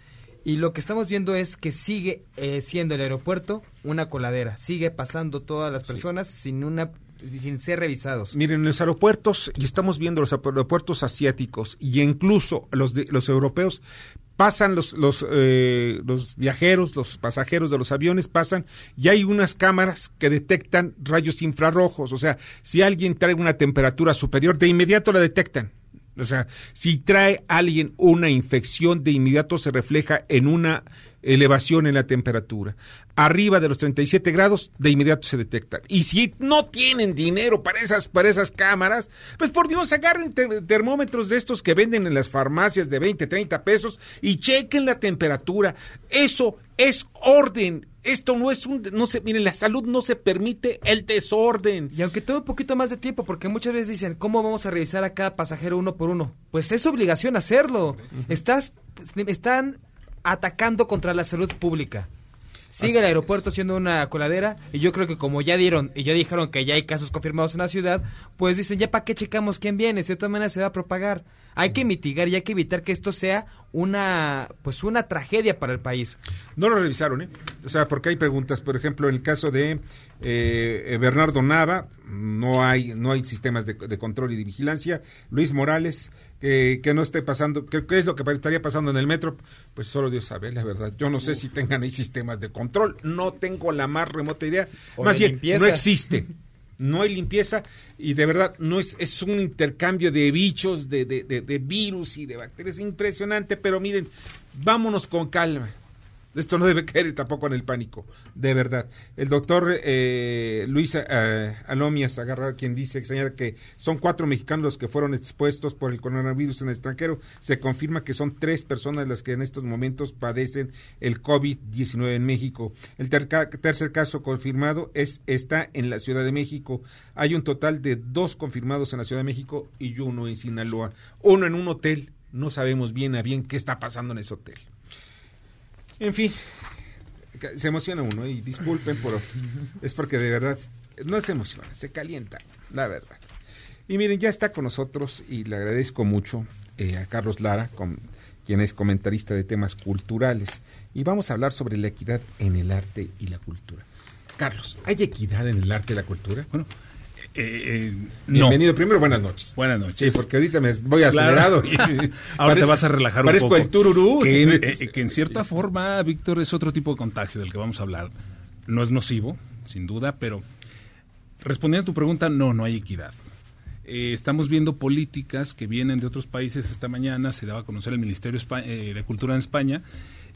Y lo que estamos viendo es que sigue eh, siendo el aeropuerto una coladera, sigue pasando todas las personas sí. sin una sin ser revisados. Miren, los aeropuertos, y estamos viendo los aeropuertos asiáticos, y incluso los, de, los europeos, pasan los, los, eh, los viajeros, los pasajeros de los aviones, pasan y hay unas cámaras que detectan rayos infrarrojos. O sea, si alguien trae una temperatura superior, de inmediato la detectan. O sea, si trae alguien una infección, de inmediato se refleja en una elevación en la temperatura. Arriba de los 37 grados, de inmediato se detecta. Y si no tienen dinero para esas, para esas cámaras, pues por Dios, agarren te termómetros de estos que venden en las farmacias de 20, 30 pesos y chequen la temperatura. Eso es orden. Esto no es un, no se, miren, la salud no se permite el desorden. Y aunque todo un poquito más de tiempo, porque muchas veces dicen, ¿cómo vamos a revisar a cada pasajero uno por uno? Pues es obligación hacerlo. Estás, están atacando contra la salud pública. Sigue el aeropuerto siendo una coladera y yo creo que como ya dieron y ya dijeron que ya hay casos confirmados en la ciudad, pues dicen ya para qué checamos quién viene, si de todas maneras se va a propagar. Hay que mitigar y hay que evitar que esto sea una pues una tragedia para el país. No lo revisaron, ¿eh? O sea, porque hay preguntas, por ejemplo, en el caso de eh, Bernardo Nava, no hay no hay sistemas de, de control y de vigilancia. Luis Morales, que, que no esté pasando, ¿qué, ¿qué, es lo que estaría pasando en el metro? Pues solo Dios sabe, la verdad. Yo no sé si tengan ahí sistemas de control, no tengo la más remota idea. O más bien, limpieza. no existe. No hay limpieza y de verdad no es, es un intercambio de bichos, de, de, de, de virus y de bacterias impresionante, pero miren, vámonos con calma. Esto no debe caer tampoco en el pánico, de verdad. El doctor eh, Luis eh, Alomias agarra quien dice, señala que son cuatro mexicanos los que fueron expuestos por el coronavirus en el extranjero. Se confirma que son tres personas las que en estos momentos padecen el COVID-19 en México. El ter tercer caso confirmado es está en la Ciudad de México. Hay un total de dos confirmados en la Ciudad de México y uno en Sinaloa. Uno en un hotel. No sabemos bien a bien qué está pasando en ese hotel. En fin, se emociona uno y disculpen por es porque de verdad no se emociona, se calienta, la verdad. Y miren, ya está con nosotros y le agradezco mucho eh, a Carlos Lara, con, quien es comentarista de temas culturales, y vamos a hablar sobre la equidad en el arte y la cultura. Carlos, ¿hay equidad en el arte y la cultura? Bueno, eh, eh, Bienvenido. No. Primero, buenas noches. Buenas noches. Sí, porque ahorita me voy acelerado. Claro. Ahora parezco, te vas a relajar un poco. el tururú. Que en, eh, que en cierta sí. forma, Víctor, es otro tipo de contagio del que vamos a hablar. No es nocivo, sin duda, pero respondiendo a tu pregunta, no, no hay equidad. Eh, estamos viendo políticas que vienen de otros países. Esta mañana se daba a conocer el Ministerio de Cultura en España.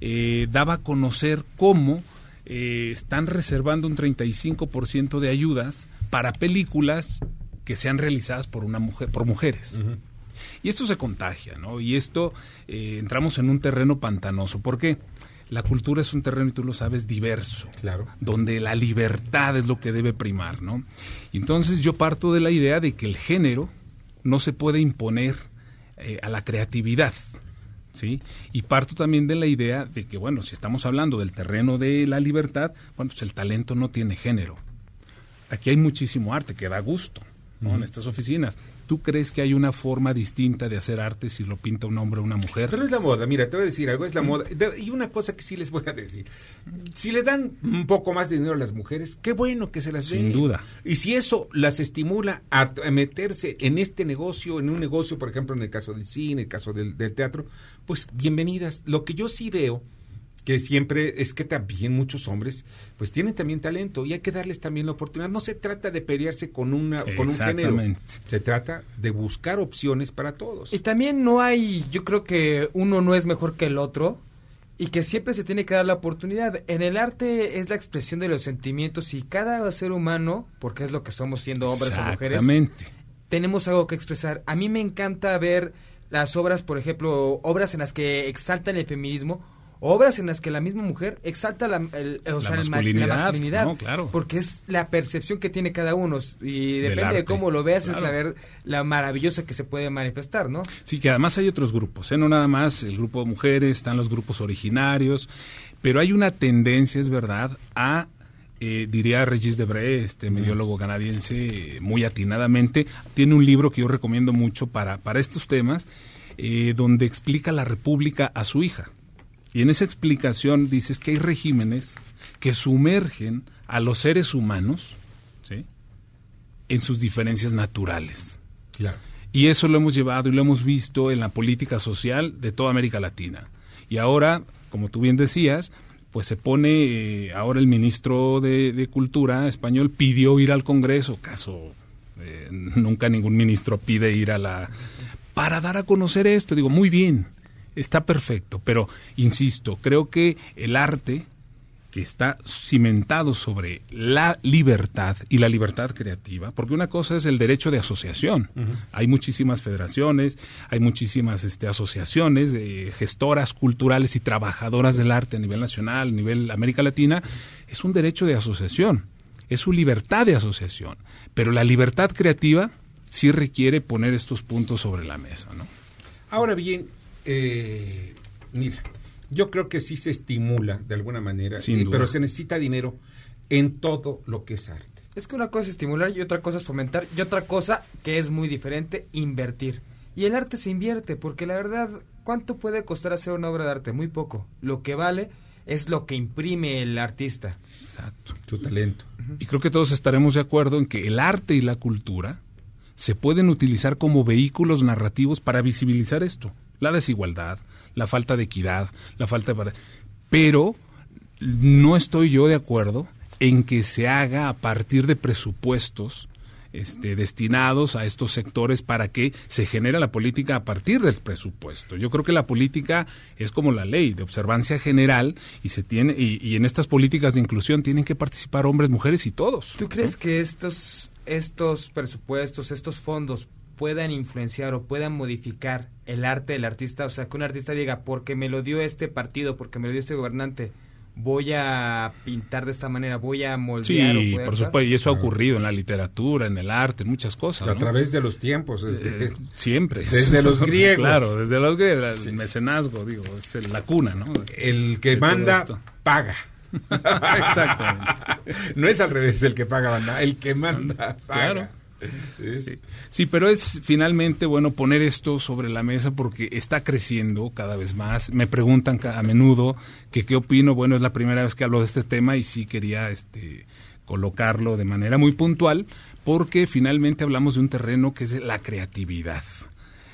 Eh, daba a conocer cómo eh, están reservando un 35% de ayudas para películas que sean realizadas por una mujer por mujeres. Uh -huh. Y esto se contagia, ¿no? Y esto eh, entramos en un terreno pantanoso. ¿Por qué? La cultura es un terreno, y tú lo sabes, diverso. Claro. Donde la libertad es lo que debe primar, ¿no? Y entonces yo parto de la idea de que el género no se puede imponer eh, a la creatividad. ¿Sí? Y parto también de la idea de que, bueno, si estamos hablando del terreno de la libertad, bueno, pues el talento no tiene género. Aquí hay muchísimo arte que da gusto, ¿no? Uh -huh. En estas oficinas. ¿Tú crees que hay una forma distinta de hacer arte si lo pinta un hombre o una mujer? Pero es la moda, mira, te voy a decir algo, es la moda. Y una cosa que sí les voy a decir. Si le dan un poco más de dinero a las mujeres, qué bueno que se las den. Sin duda. Y si eso las estimula a, meterse en este negocio, en un negocio, por ejemplo, en el caso del cine, en el caso del, del teatro, pues bienvenidas. Lo que yo sí veo que siempre es que también muchos hombres pues tienen también talento y hay que darles también la oportunidad. No se trata de pelearse con una con un género, Exactamente. se trata de buscar opciones para todos. Y también no hay, yo creo que uno no es mejor que el otro y que siempre se tiene que dar la oportunidad. En el arte es la expresión de los sentimientos y cada ser humano, porque es lo que somos siendo hombres o mujeres, Exactamente. tenemos algo que expresar. A mí me encanta ver las obras, por ejemplo, obras en las que exaltan el feminismo, obras en las que la misma mujer exalta la, el- o La sea, masculinidad, la masculinidad, ¿no? Claro. porque es la percepción que tiene cada uno y depende de cómo lo veas es la ver la maravillosa que se puede manifestar, ¿no? Sí, que además hay otros grupos, ¿eh? no nada más el grupo de mujeres, están los grupos originarios, pero hay una tendencia, es verdad, a, eh, diría Regis Debray, este mediólogo canadiense, muy atinadamente, tiene un libro que yo recomiendo mucho para, para estos temas, eh, donde explica la república a su hija. Y en esa explicación dices que hay regímenes que sumergen a los seres humanos ¿sí? en sus diferencias naturales. Claro. Y eso lo hemos llevado y lo hemos visto en la política social de toda América Latina. Y ahora, como tú bien decías, pues se pone, eh, ahora el ministro de, de Cultura español pidió ir al Congreso, caso, eh, nunca ningún ministro pide ir a la... para dar a conocer esto. Digo, muy bien, está perfecto, pero insisto, creo que el arte que está cimentado sobre la libertad y la libertad creativa, porque una cosa es el derecho de asociación. Hay muchísimas federaciones, hay muchísimas este, asociaciones, de gestoras culturales y trabajadoras del arte a nivel nacional, a nivel América Latina. Es un derecho de asociación, es su libertad de asociación. Pero la libertad creativa sí requiere poner estos puntos sobre la mesa, ¿no? Ahora bien, eh, mira, yo creo que sí se estimula de alguna manera, Sin eh, duda. pero se necesita dinero en todo lo que es arte. Es que una cosa es estimular y otra cosa es fomentar y otra cosa que es muy diferente, invertir. Y el arte se invierte porque la verdad, ¿cuánto puede costar hacer una obra de arte? Muy poco. Lo que vale es lo que imprime el artista. Exacto. Su talento. Y creo que todos estaremos de acuerdo en que el arte y la cultura se pueden utilizar como vehículos narrativos para visibilizar esto, la desigualdad, la falta de equidad, la falta de... Pero no estoy yo de acuerdo en que se haga a partir de presupuestos este, destinados a estos sectores para que se genere la política a partir del presupuesto. Yo creo que la política es como la ley de observancia general y se tiene y, y en estas políticas de inclusión tienen que participar hombres, mujeres y todos. ¿Tú crees que estos, estos presupuestos, estos fondos puedan influenciar o puedan modificar el arte del artista? O sea, que un artista diga, porque me lo dio este partido, porque me lo dio este gobernante, voy a pintar de esta manera, voy a moldear. o Sí, a por actuar? supuesto, y eso ha ocurrido en la literatura, en el arte, en muchas cosas. A ¿no? través de los tiempos. este, Eh, siempre. Desde los griegos. Claro, desde los griegos, el mecenazgo, digo, es el- la cuna, ¿no? El que De manda, paga. Exactamente. No es al revés el que paga, banda, el que manda, paga. Claro. Sí. Sí, pero es finalmente bueno poner esto sobre la mesa porque está creciendo cada vez más. Me preguntan a menudo que qué opino. Bueno, es la primera vez que hablo de este tema y sí quería este colocarlo de manera muy puntual porque finalmente hablamos de un terreno que es la creatividad.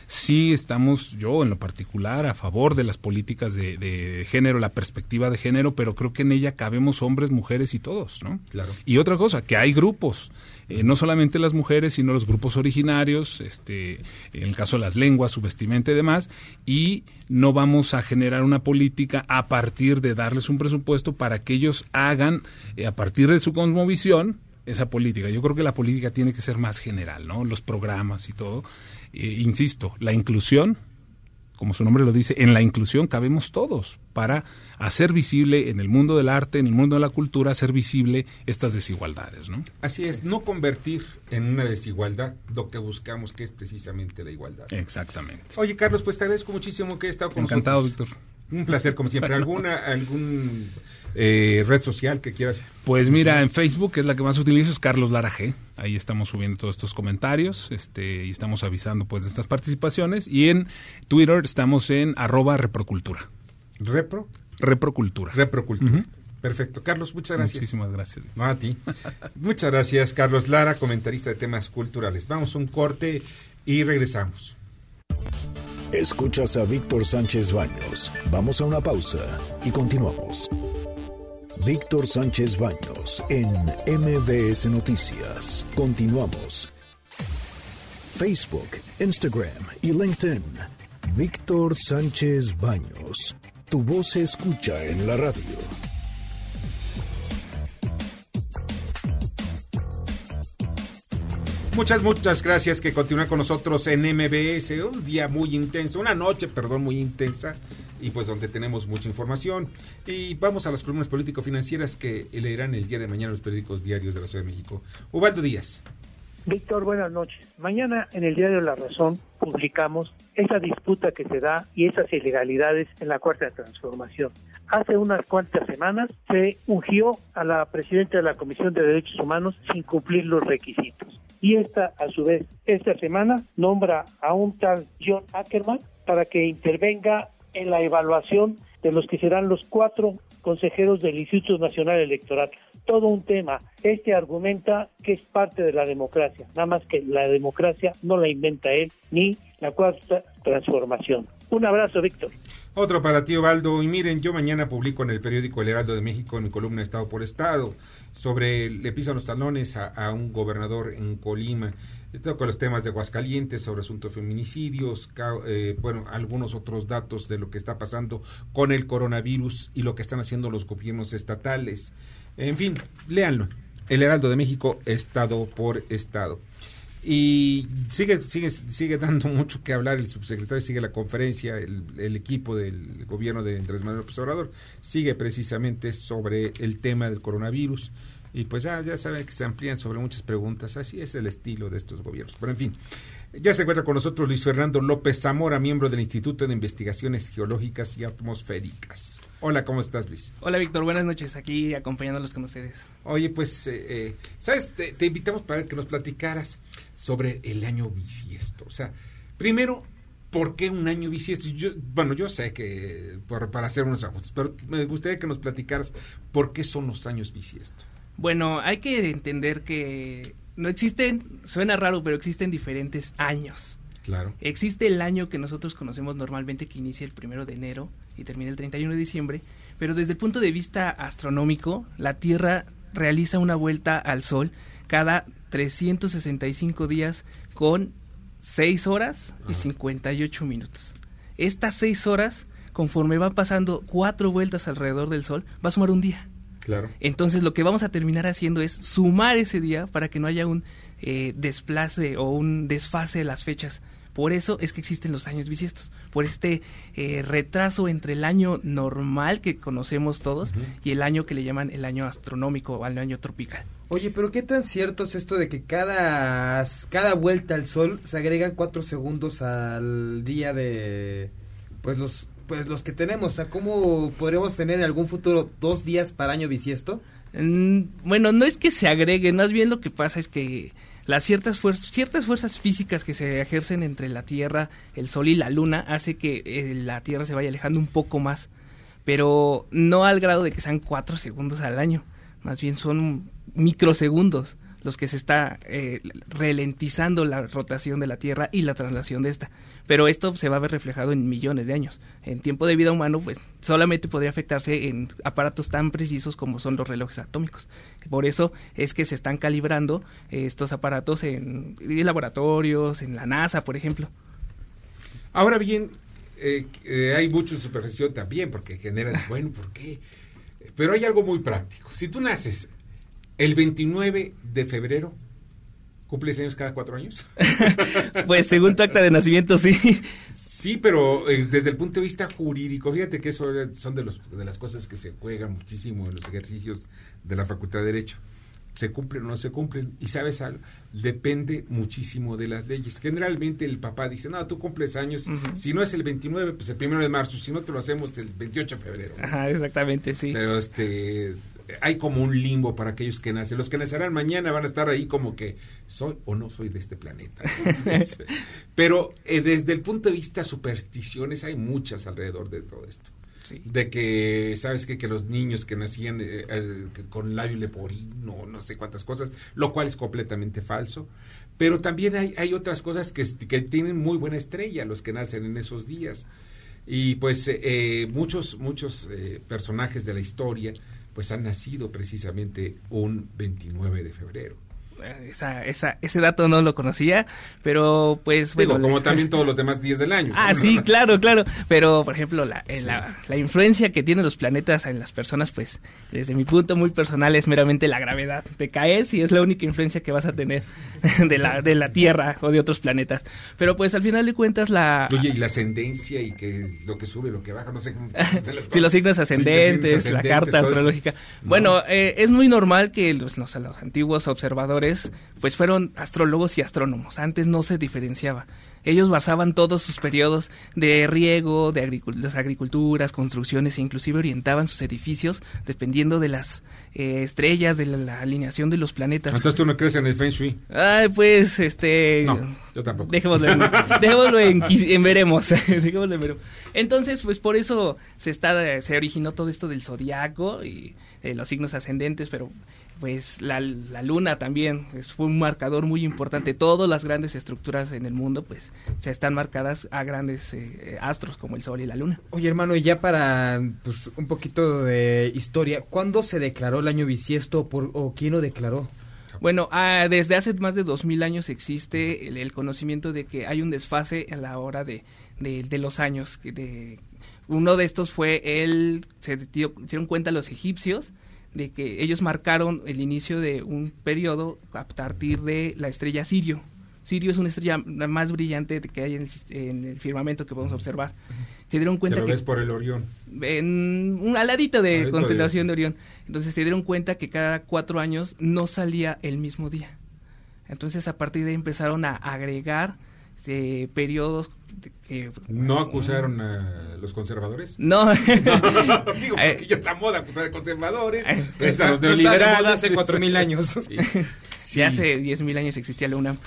Sí estamos, yo en lo particular, a favor de las políticas de, de género, la perspectiva de género, pero creo que en ella cabemos hombres, mujeres y todos, ¿no? Claro. Y otra cosa, que hay grupos, eh, no solamente las mujeres, sino los grupos originarios, este, en el caso de las lenguas, su vestimenta y demás, y no vamos a generar una política a partir de darles un presupuesto para que ellos hagan, eh, a partir de su cosmovisión, esa política. Yo creo que la política tiene que ser más general, ¿no? Los programas y todo. Eh, insisto, la inclusión, como su nombre lo dice, en la inclusión cabemos todos para hacer visible en el mundo del arte, en el mundo de la cultura, hacer visible estas desigualdades, ¿no? Así es, no convertir en una desigualdad lo que buscamos, que es precisamente la igualdad. Exactamente. Oye, Carlos, pues te agradezco muchísimo que hayas estado con Encantado, nosotros. Víctor. Un placer, como siempre. ¿Alguna algún eh, red social que quieras? Pues mira, en Facebook, que es la que más utilizo, es Carlos Lara G. Ahí estamos subiendo todos estos comentarios este, y estamos avisando pues de estas participaciones. Y en Twitter estamos en arroba reprocultura. ¿Repro? Reprocultura. Reprocultura. Perfecto. Carlos, muchas gracias. Muchísimas gracias. No a ti. Muchas gracias, Carlos Lara, comentarista de temas culturales. Vamos a un corte y regresamos. Escuchas a Víctor Sánchez Baños. Vamos a una pausa y continuamos. Víctor Sánchez Baños en MBS Noticias. Continuamos. Facebook, Instagram y LinkedIn. Víctor Sánchez Baños. Tu voz se escucha en la radio. Muchas, muchas gracias que continúan con nosotros en MBS. Un día muy intenso, una noche, perdón, muy intensa y pues donde tenemos mucha información. Y vamos a las columnas político-financieras que leerán el día de mañana los periódicos diarios de la Ciudad de México. Ubaldo Díaz. Víctor, buenas noches. Mañana en el Diario La Razón publicamos esa disputa que se da y esas ilegalidades en la Cuarta Transformación. Hace unas cuantas semanas se ungió a la presidenta de la Comisión de Derechos Humanos sin cumplir los requisitos. Y esta, a su vez, esta semana nombra a un tal John Ackerman para que intervenga en la evaluación de los que serán los cuatro consejeros del Instituto Nacional Electoral. Todo un tema. Este argumenta que es parte de la democracia, nada más que la democracia no la inventa él ni la cuarta transformación. Un abrazo, Víctor. Otro para ti, Ovaldo. Y miren, yo mañana publico en el periódico El Heraldo de México, en mi columna Estado por Estado, sobre le pisan los talones a, a un gobernador en Colima. Toco los temas de Aguascalientes, sobre asuntos feminicidios, eh, bueno, algunos otros datos de lo que está pasando con el coronavirus y lo que están haciendo los gobiernos estatales. En fin, léanlo. El Heraldo de México, Estado por Estado. Y sigue, sigue, sigue dando mucho que hablar el subsecretario, sigue la conferencia, el, el equipo del gobierno de Andrés Manuel López Obrador, sigue precisamente sobre el tema del coronavirus. Y pues ya, ya saben que se amplían sobre muchas preguntas, así es el estilo de estos gobiernos. Pero en fin, ya se encuentra con nosotros Luis Fernando López Zamora, miembro del Instituto de Investigaciones Geológicas y Atmosféricas. Hola, ¿cómo estás, Luis? Hola, Víctor. Buenas noches. Aquí acompañándolos con ustedes. Oye, pues, eh, eh, ¿sabes? Te, te, invitamos para que nos platicaras sobre el año bisiesto. O sea, primero, ¿por qué un año bisiesto? Yo, bueno, yo sé que por, para hacer unos ajustes, pero me gustaría que nos platicaras por qué son los años bisiesto. Bueno, hay que entender que no existen, suena raro, pero existen diferentes años. Claro. Existe el año que nosotros conocemos normalmente que inicia el primero de enero y termina el 31 de diciembre, pero desde el punto de vista astronómico, la Tierra realiza una vuelta al Sol cada 365 días con 6 horas y 58 minutos. Estas 6 horas, conforme van pasando cuatro vueltas alrededor del Sol, va a sumar un día. Claro. Entonces lo que vamos a terminar haciendo es sumar ese día para que no haya un eh, desplace o un desfase de las fechas. Por eso es que existen los años bisiestos, por este eh, retraso entre el año normal que conocemos todos uh -huh. y el año que le llaman el año astronómico o el año tropical. Oye, pero ¿qué tan cierto es esto de que cada, cada vuelta al sol se agregan cuatro segundos al día de pues los pues los que tenemos, ¿cómo podremos tener en algún futuro dos días para año bisiesto? Mm, bueno, no es que se agreguen, más bien lo que pasa es que las ciertas, ciertas fuerzas físicas que se ejercen entre la Tierra, el Sol y la Luna hace que eh, la Tierra se vaya alejando un poco más, pero no al grado de que sean cuatro segundos al año, más bien son microsegundos los que se está eh, ralentizando la rotación de la Tierra y la traslación de esta. Pero esto se va a ver reflejado en millones de años. En tiempo de vida humano, pues solamente podría afectarse en aparatos tan precisos como son los relojes atómicos. Por eso es que se están calibrando eh, estos aparatos en, laboratorios, en la NASA, por ejemplo. Ahora bien, eh, eh, hay mucha superstición también, porque generan, bueno, ¿por qué? Pero hay algo muy práctico. Si tú naces el 29 de febrero, ¿cumples años cada cuatro años? pues según tu acta de nacimiento, sí. Sí, pero eh, desde el punto de vista jurídico, fíjate que eso son de, los, de las cosas que se juegan muchísimo en los ejercicios de la Facultad de Derecho. Se cumplen o no se cumplen. Y sabes algo, depende muchísimo de las leyes. Generalmente el papá dice, no, tú cumples años, uh -huh. si no es el 29, pues el primero de marzo, si no te lo hacemos el 28 de febrero. Ajá, exactamente, sí. Pero este hay como un limbo para aquellos que nacen. Los que nacerán mañana van a estar ahí como que soy o no soy de este planeta. Entonces, pero eh, desde el punto de vista supersticiones hay muchas alrededor de todo esto. de que, ¿sabes qué? Que los niños que nacían eh, eh, con labio leporino, no sé cuántas cosas, lo cual es completamente falso. Pero también hay, hay otras cosas que, que tienen muy buena estrella, los que nacen en esos días. Y pues eh, muchos, muchos eh, personajes de la historia pues han nacido precisamente un 29 de febrero. Esa, esa, ese dato no lo conocía, pero pues Digo, bueno. como les- también todos los demás días del año. Ah, sí, claro, claro. Pero, por ejemplo, la, eh, la, la influencia que tienen los planetas en las personas, pues, desde mi punto muy personal, es meramente la gravedad. Te caes y es la única influencia que vas a tener de la, de la Tierra o de otros planetas. Pero, pues, al final de cuentas, la... Oye, y la ascendencia y que lo que sube, lo que baja, no sé cómo. Si los signos ascendentes, la carta astrológica. Bueno, eh, es muy normal que los, los, los antiguos observadores pues fueron astrólogos y astrónomos. Antes no se diferenciaba. Ellos basaban todos sus periodos de riego, de las agriculturas, construcciones, e inclusive orientaban sus edificios dependiendo de las eh, estrellas, de la, la alineación de los planetas. Entonces tú no crees en el Feng Shui. Ay, pues, este... No, yo tampoco. Dejémoslo en, dejémoslo en veremos. dejémoslo en veremos. Entonces, pues por eso se está se originó todo esto del zodiaco y eh, los signos ascendentes, pero pues la, la luna también es, fue un marcador muy importante. Todas las grandes estructuras en el mundo, pues, se están marcadas a grandes eh, astros como el sol y la luna. Oye, hermano, y ya para pues, un poquito de historia, ¿cuándo se declaró el año bisiesto por, o quién lo declaró? Bueno, ah, desde hace más de dos mil años existe el, el conocimiento de que hay un desfase a la hora de, de, de los años. que De, uno de estos fue el, se dio- dieron cuenta los egipcios de que ellos marcaron el inicio de un periodo a partir de la estrella Sirio. Sirio es una estrella la más brillante que hay en el, en el firmamento que podemos observar. Se dieron cuenta que ves por el Orión. en un aladito de Aladito constelación de- de Orión. Entonces se dieron cuenta que cada cuatro años no salía el mismo día. Entonces a partir de ahí empezaron a agregar eh, periodos que... ¿No acusaron a los conservadores? No. Digo, Eh, porque ya está moda acusar a conservadores. Eh, crees a los no está neoliberales. hace 4.000 años. Sí. Si hace 10.000 años existía la UNAM.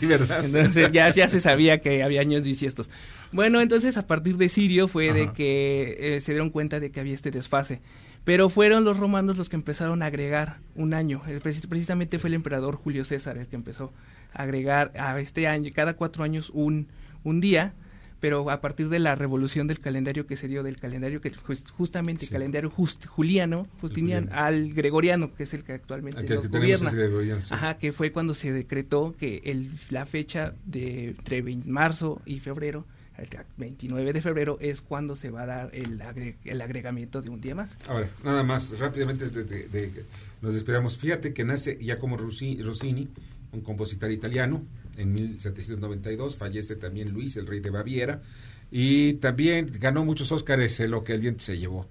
Sí, ¿verdad? Entonces ya, ya se sabía que había años bisiestos. Bueno, entonces a partir de Sirio fue de que eh, se dieron cuenta de que había este desfase. Pero fueron los romanos los que empezaron a agregar un año. Precis- Precisamente fue el emperador Julio César el que empezó a agregar a este año, cada cuatro años, un, un día. Pero a partir de la revolución del calendario que se dio, del calendario que jus- justamente el calendario just- juliano, Justinian, juliano. al gregoriano, que es el que actualmente que- nos gobierna. sí. Ajá, que fue cuando se decretó que el, la fecha de entre 20 marzo y febrero, el 29 de febrero, es cuando se va a dar el, agre- el agregamiento de un día más. Ahora, nada más, rápidamente de, de- de- nos despedamos. Fíjate que nace Giacomo Rossi- Rossini, un compositor italiano, en 1792. Fallece también Luis, el rey de Baviera. Y también ganó muchos Óscares, eh, lo que el viento se llevó.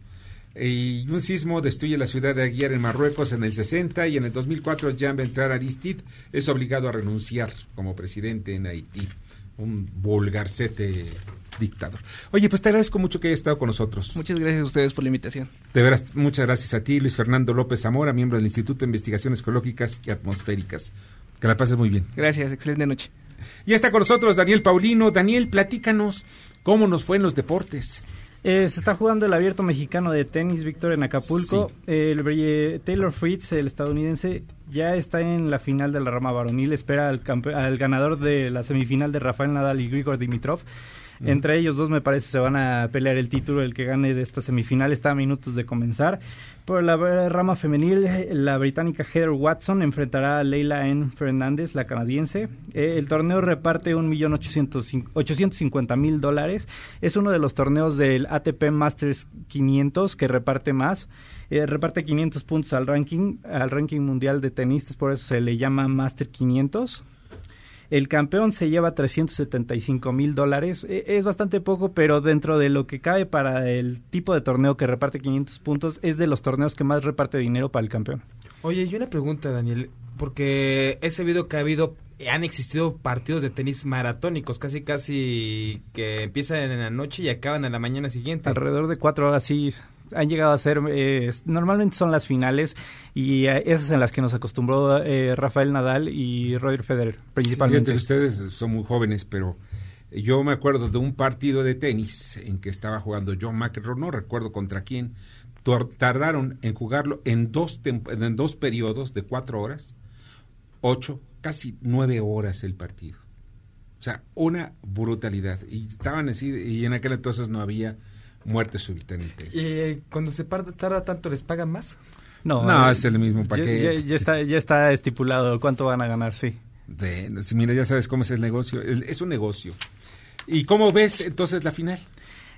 Y un sismo destruye la ciudad de Aguiar en Marruecos en el 60 y en el 2004 Jean Bertrand Aristide es obligado a renunciar como presidente en Haití. Un vulgarcete dictador. Oye, pues te agradezco mucho que hayas estado con nosotros. Muchas gracias a ustedes por la invitación. De veras, muchas gracias a ti, Luis Fernando López Zamora, miembro del Instituto de Investigaciones Geológicas y Atmosféricas. Que la pases muy bien. Gracias, excelente noche. Y está con nosotros Daniel Paulino. Daniel, platícanos cómo nos fue en los deportes. Eh, se está jugando el abierto mexicano de tenis, Víctor, en Acapulco. El eh, Taylor Fritz, el estadounidense, ya está en la final de la rama varonil. Espera al, al ganador de la semifinal de Rafael Nadal y Grigor Dimitrov. Entre ellos dos me parece se van a pelear el título, el que gane de esta semifinal está a minutos de comenzar. Por la rama femenil, la británica Heather Watson enfrentará a Leila N. Fernández, la canadiense. Eh, el torneo reparte 1.850.000 dólares. Es uno de los torneos del ATP Masters 500 que reparte más. Eh, reparte 500 puntos al ranking, al ranking mundial de tenistas, por eso se le llama Master 500. El campeón se lleva 375 mil dólares. Eh, Es bastante poco, pero dentro de lo que cabe para el tipo de torneo que reparte 500 puntos, es de los torneos que más reparte dinero para el campeón. Oye, y una pregunta, Daniel, porque he sabido que ha habido, han existido partidos de tenis maratónicos, casi casi que empiezan en la noche y acaban a la mañana siguiente. Alrededor de cuatro horas sí han llegado a ser, eh, normalmente son las finales y eh, esas en las que nos acostumbró eh, Rafael Nadal y Roger Federer, principalmente. que ustedes son muy jóvenes, pero Yo me acuerdo de un partido de tenis en que estaba jugando John McEnroe, no recuerdo contra quién. Tardaron en jugarlo en dos, en dos periodos de cuatro horas, ocho, casi nueve horas el partido. O sea, una brutalidad. Y estaban así, y en aquel entonces no había muerte súbita en el tenis. ¿Y eh, cuando se tarda tanto les pagan más? No, No, eh, es el mismo ya- paquete. Ya, ya está, ya está estipulado cuánto van a ganar, sí. De- si mira, ya sabes cómo es el negocio. Es un negocio. ¿Y cómo ves entonces la final?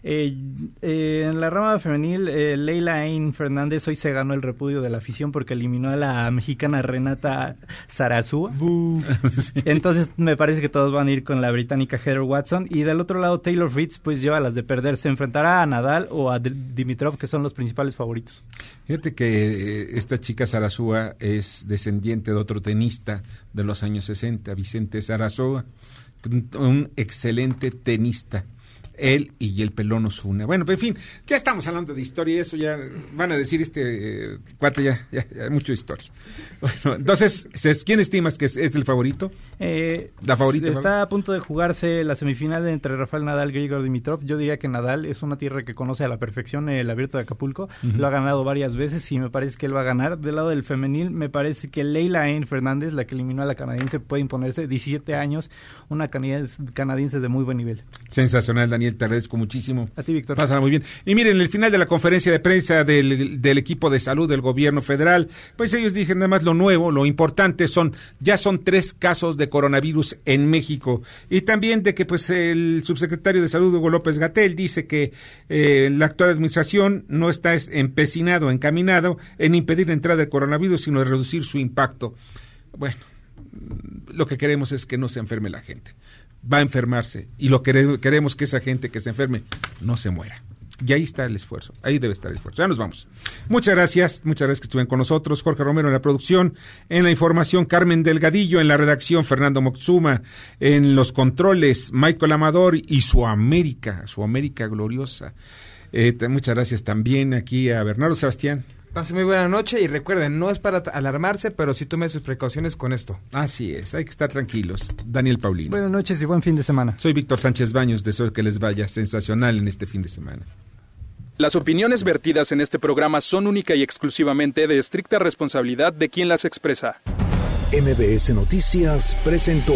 Eh, eh, en la rama femenil, eh, Leila Ain Fernández hoy se ganó el repudio de la afición porque eliminó a la mexicana Renata Zarazúa. Entonces me parece que todos van a ir con la británica Heather Watson. Y del otro lado, Taylor Fritz pues lleva las de perder. Se enfrentará a Nadal o a Dimitrov, que son los principales favoritos. Fíjate que eh, esta chica Sarasúa es descendiente de otro tenista de los años 60, Vicente Sarasúa, un, un excelente tenista. Él y el pelón Osuna. Bueno, pero en fin, ya estamos hablando de historia y eso ya van a decir este eh, cuate ya, ya, ya, mucho historia. Bueno, entonces, ¿es- ¿quién estimas que es, es el favorito? Eh, La favorita, Está a punto de jugarse la semifinal entre Rafael Nadal y Grigor Dimitrov. Yo diría que Nadal es una tierra que conoce a la perfección el abierto de Acapulco. Lo ha ganado varias veces y me parece que él va a ganar. Del lado del femenil, me parece que Leila Ain Fernández, la que eliminó a la canadiense, puede imponerse. 17 años, una canadiense de muy buen nivel. Sensacional, Daniel, te agradezco muchísimo. A ti, Víctor. Pásala muy bien. Y miren, el final de la conferencia de prensa del, del equipo de salud del gobierno federal, pues ellos dijeron nada más lo nuevo, lo importante son, ya son tres casos de coronavirus en México. Y también de que pues el subsecretario de salud, Hugo López Gatel, dice que eh, la actual administración no está es- empecinado, encaminado en impedir la entrada del coronavirus, sino en reducir su impacto. Bueno, lo que queremos es que no se enferme la gente. Va a enfermarse y lo que quere- queremos que esa gente que se enferme no se muera. Y ahí está el esfuerzo, ahí debe estar el esfuerzo. Ya nos vamos. Muchas gracias, muchas gracias que estuvieron con nosotros. Jorge Romero en la producción, en la información Carmen Delgadillo, en la redacción Fernando Moxuma, en los controles Michael Amador y su América, su América gloriosa. Eh, muchas gracias también aquí a Bernardo Sebastián. Pase muy buena noche y recuerden, no es para alarmarse, pero sí tome sus precauciones con esto. Así es, hay que estar tranquilos. Daniel Paulino. Buenas noches y buen fin de semana. Soy Víctor Sánchez Baños, deseo que les vaya sensacional en este fin de semana. Las opiniones vertidas en este programa son única y exclusivamente de estricta responsabilidad de quien las expresa. MBS Noticias presentó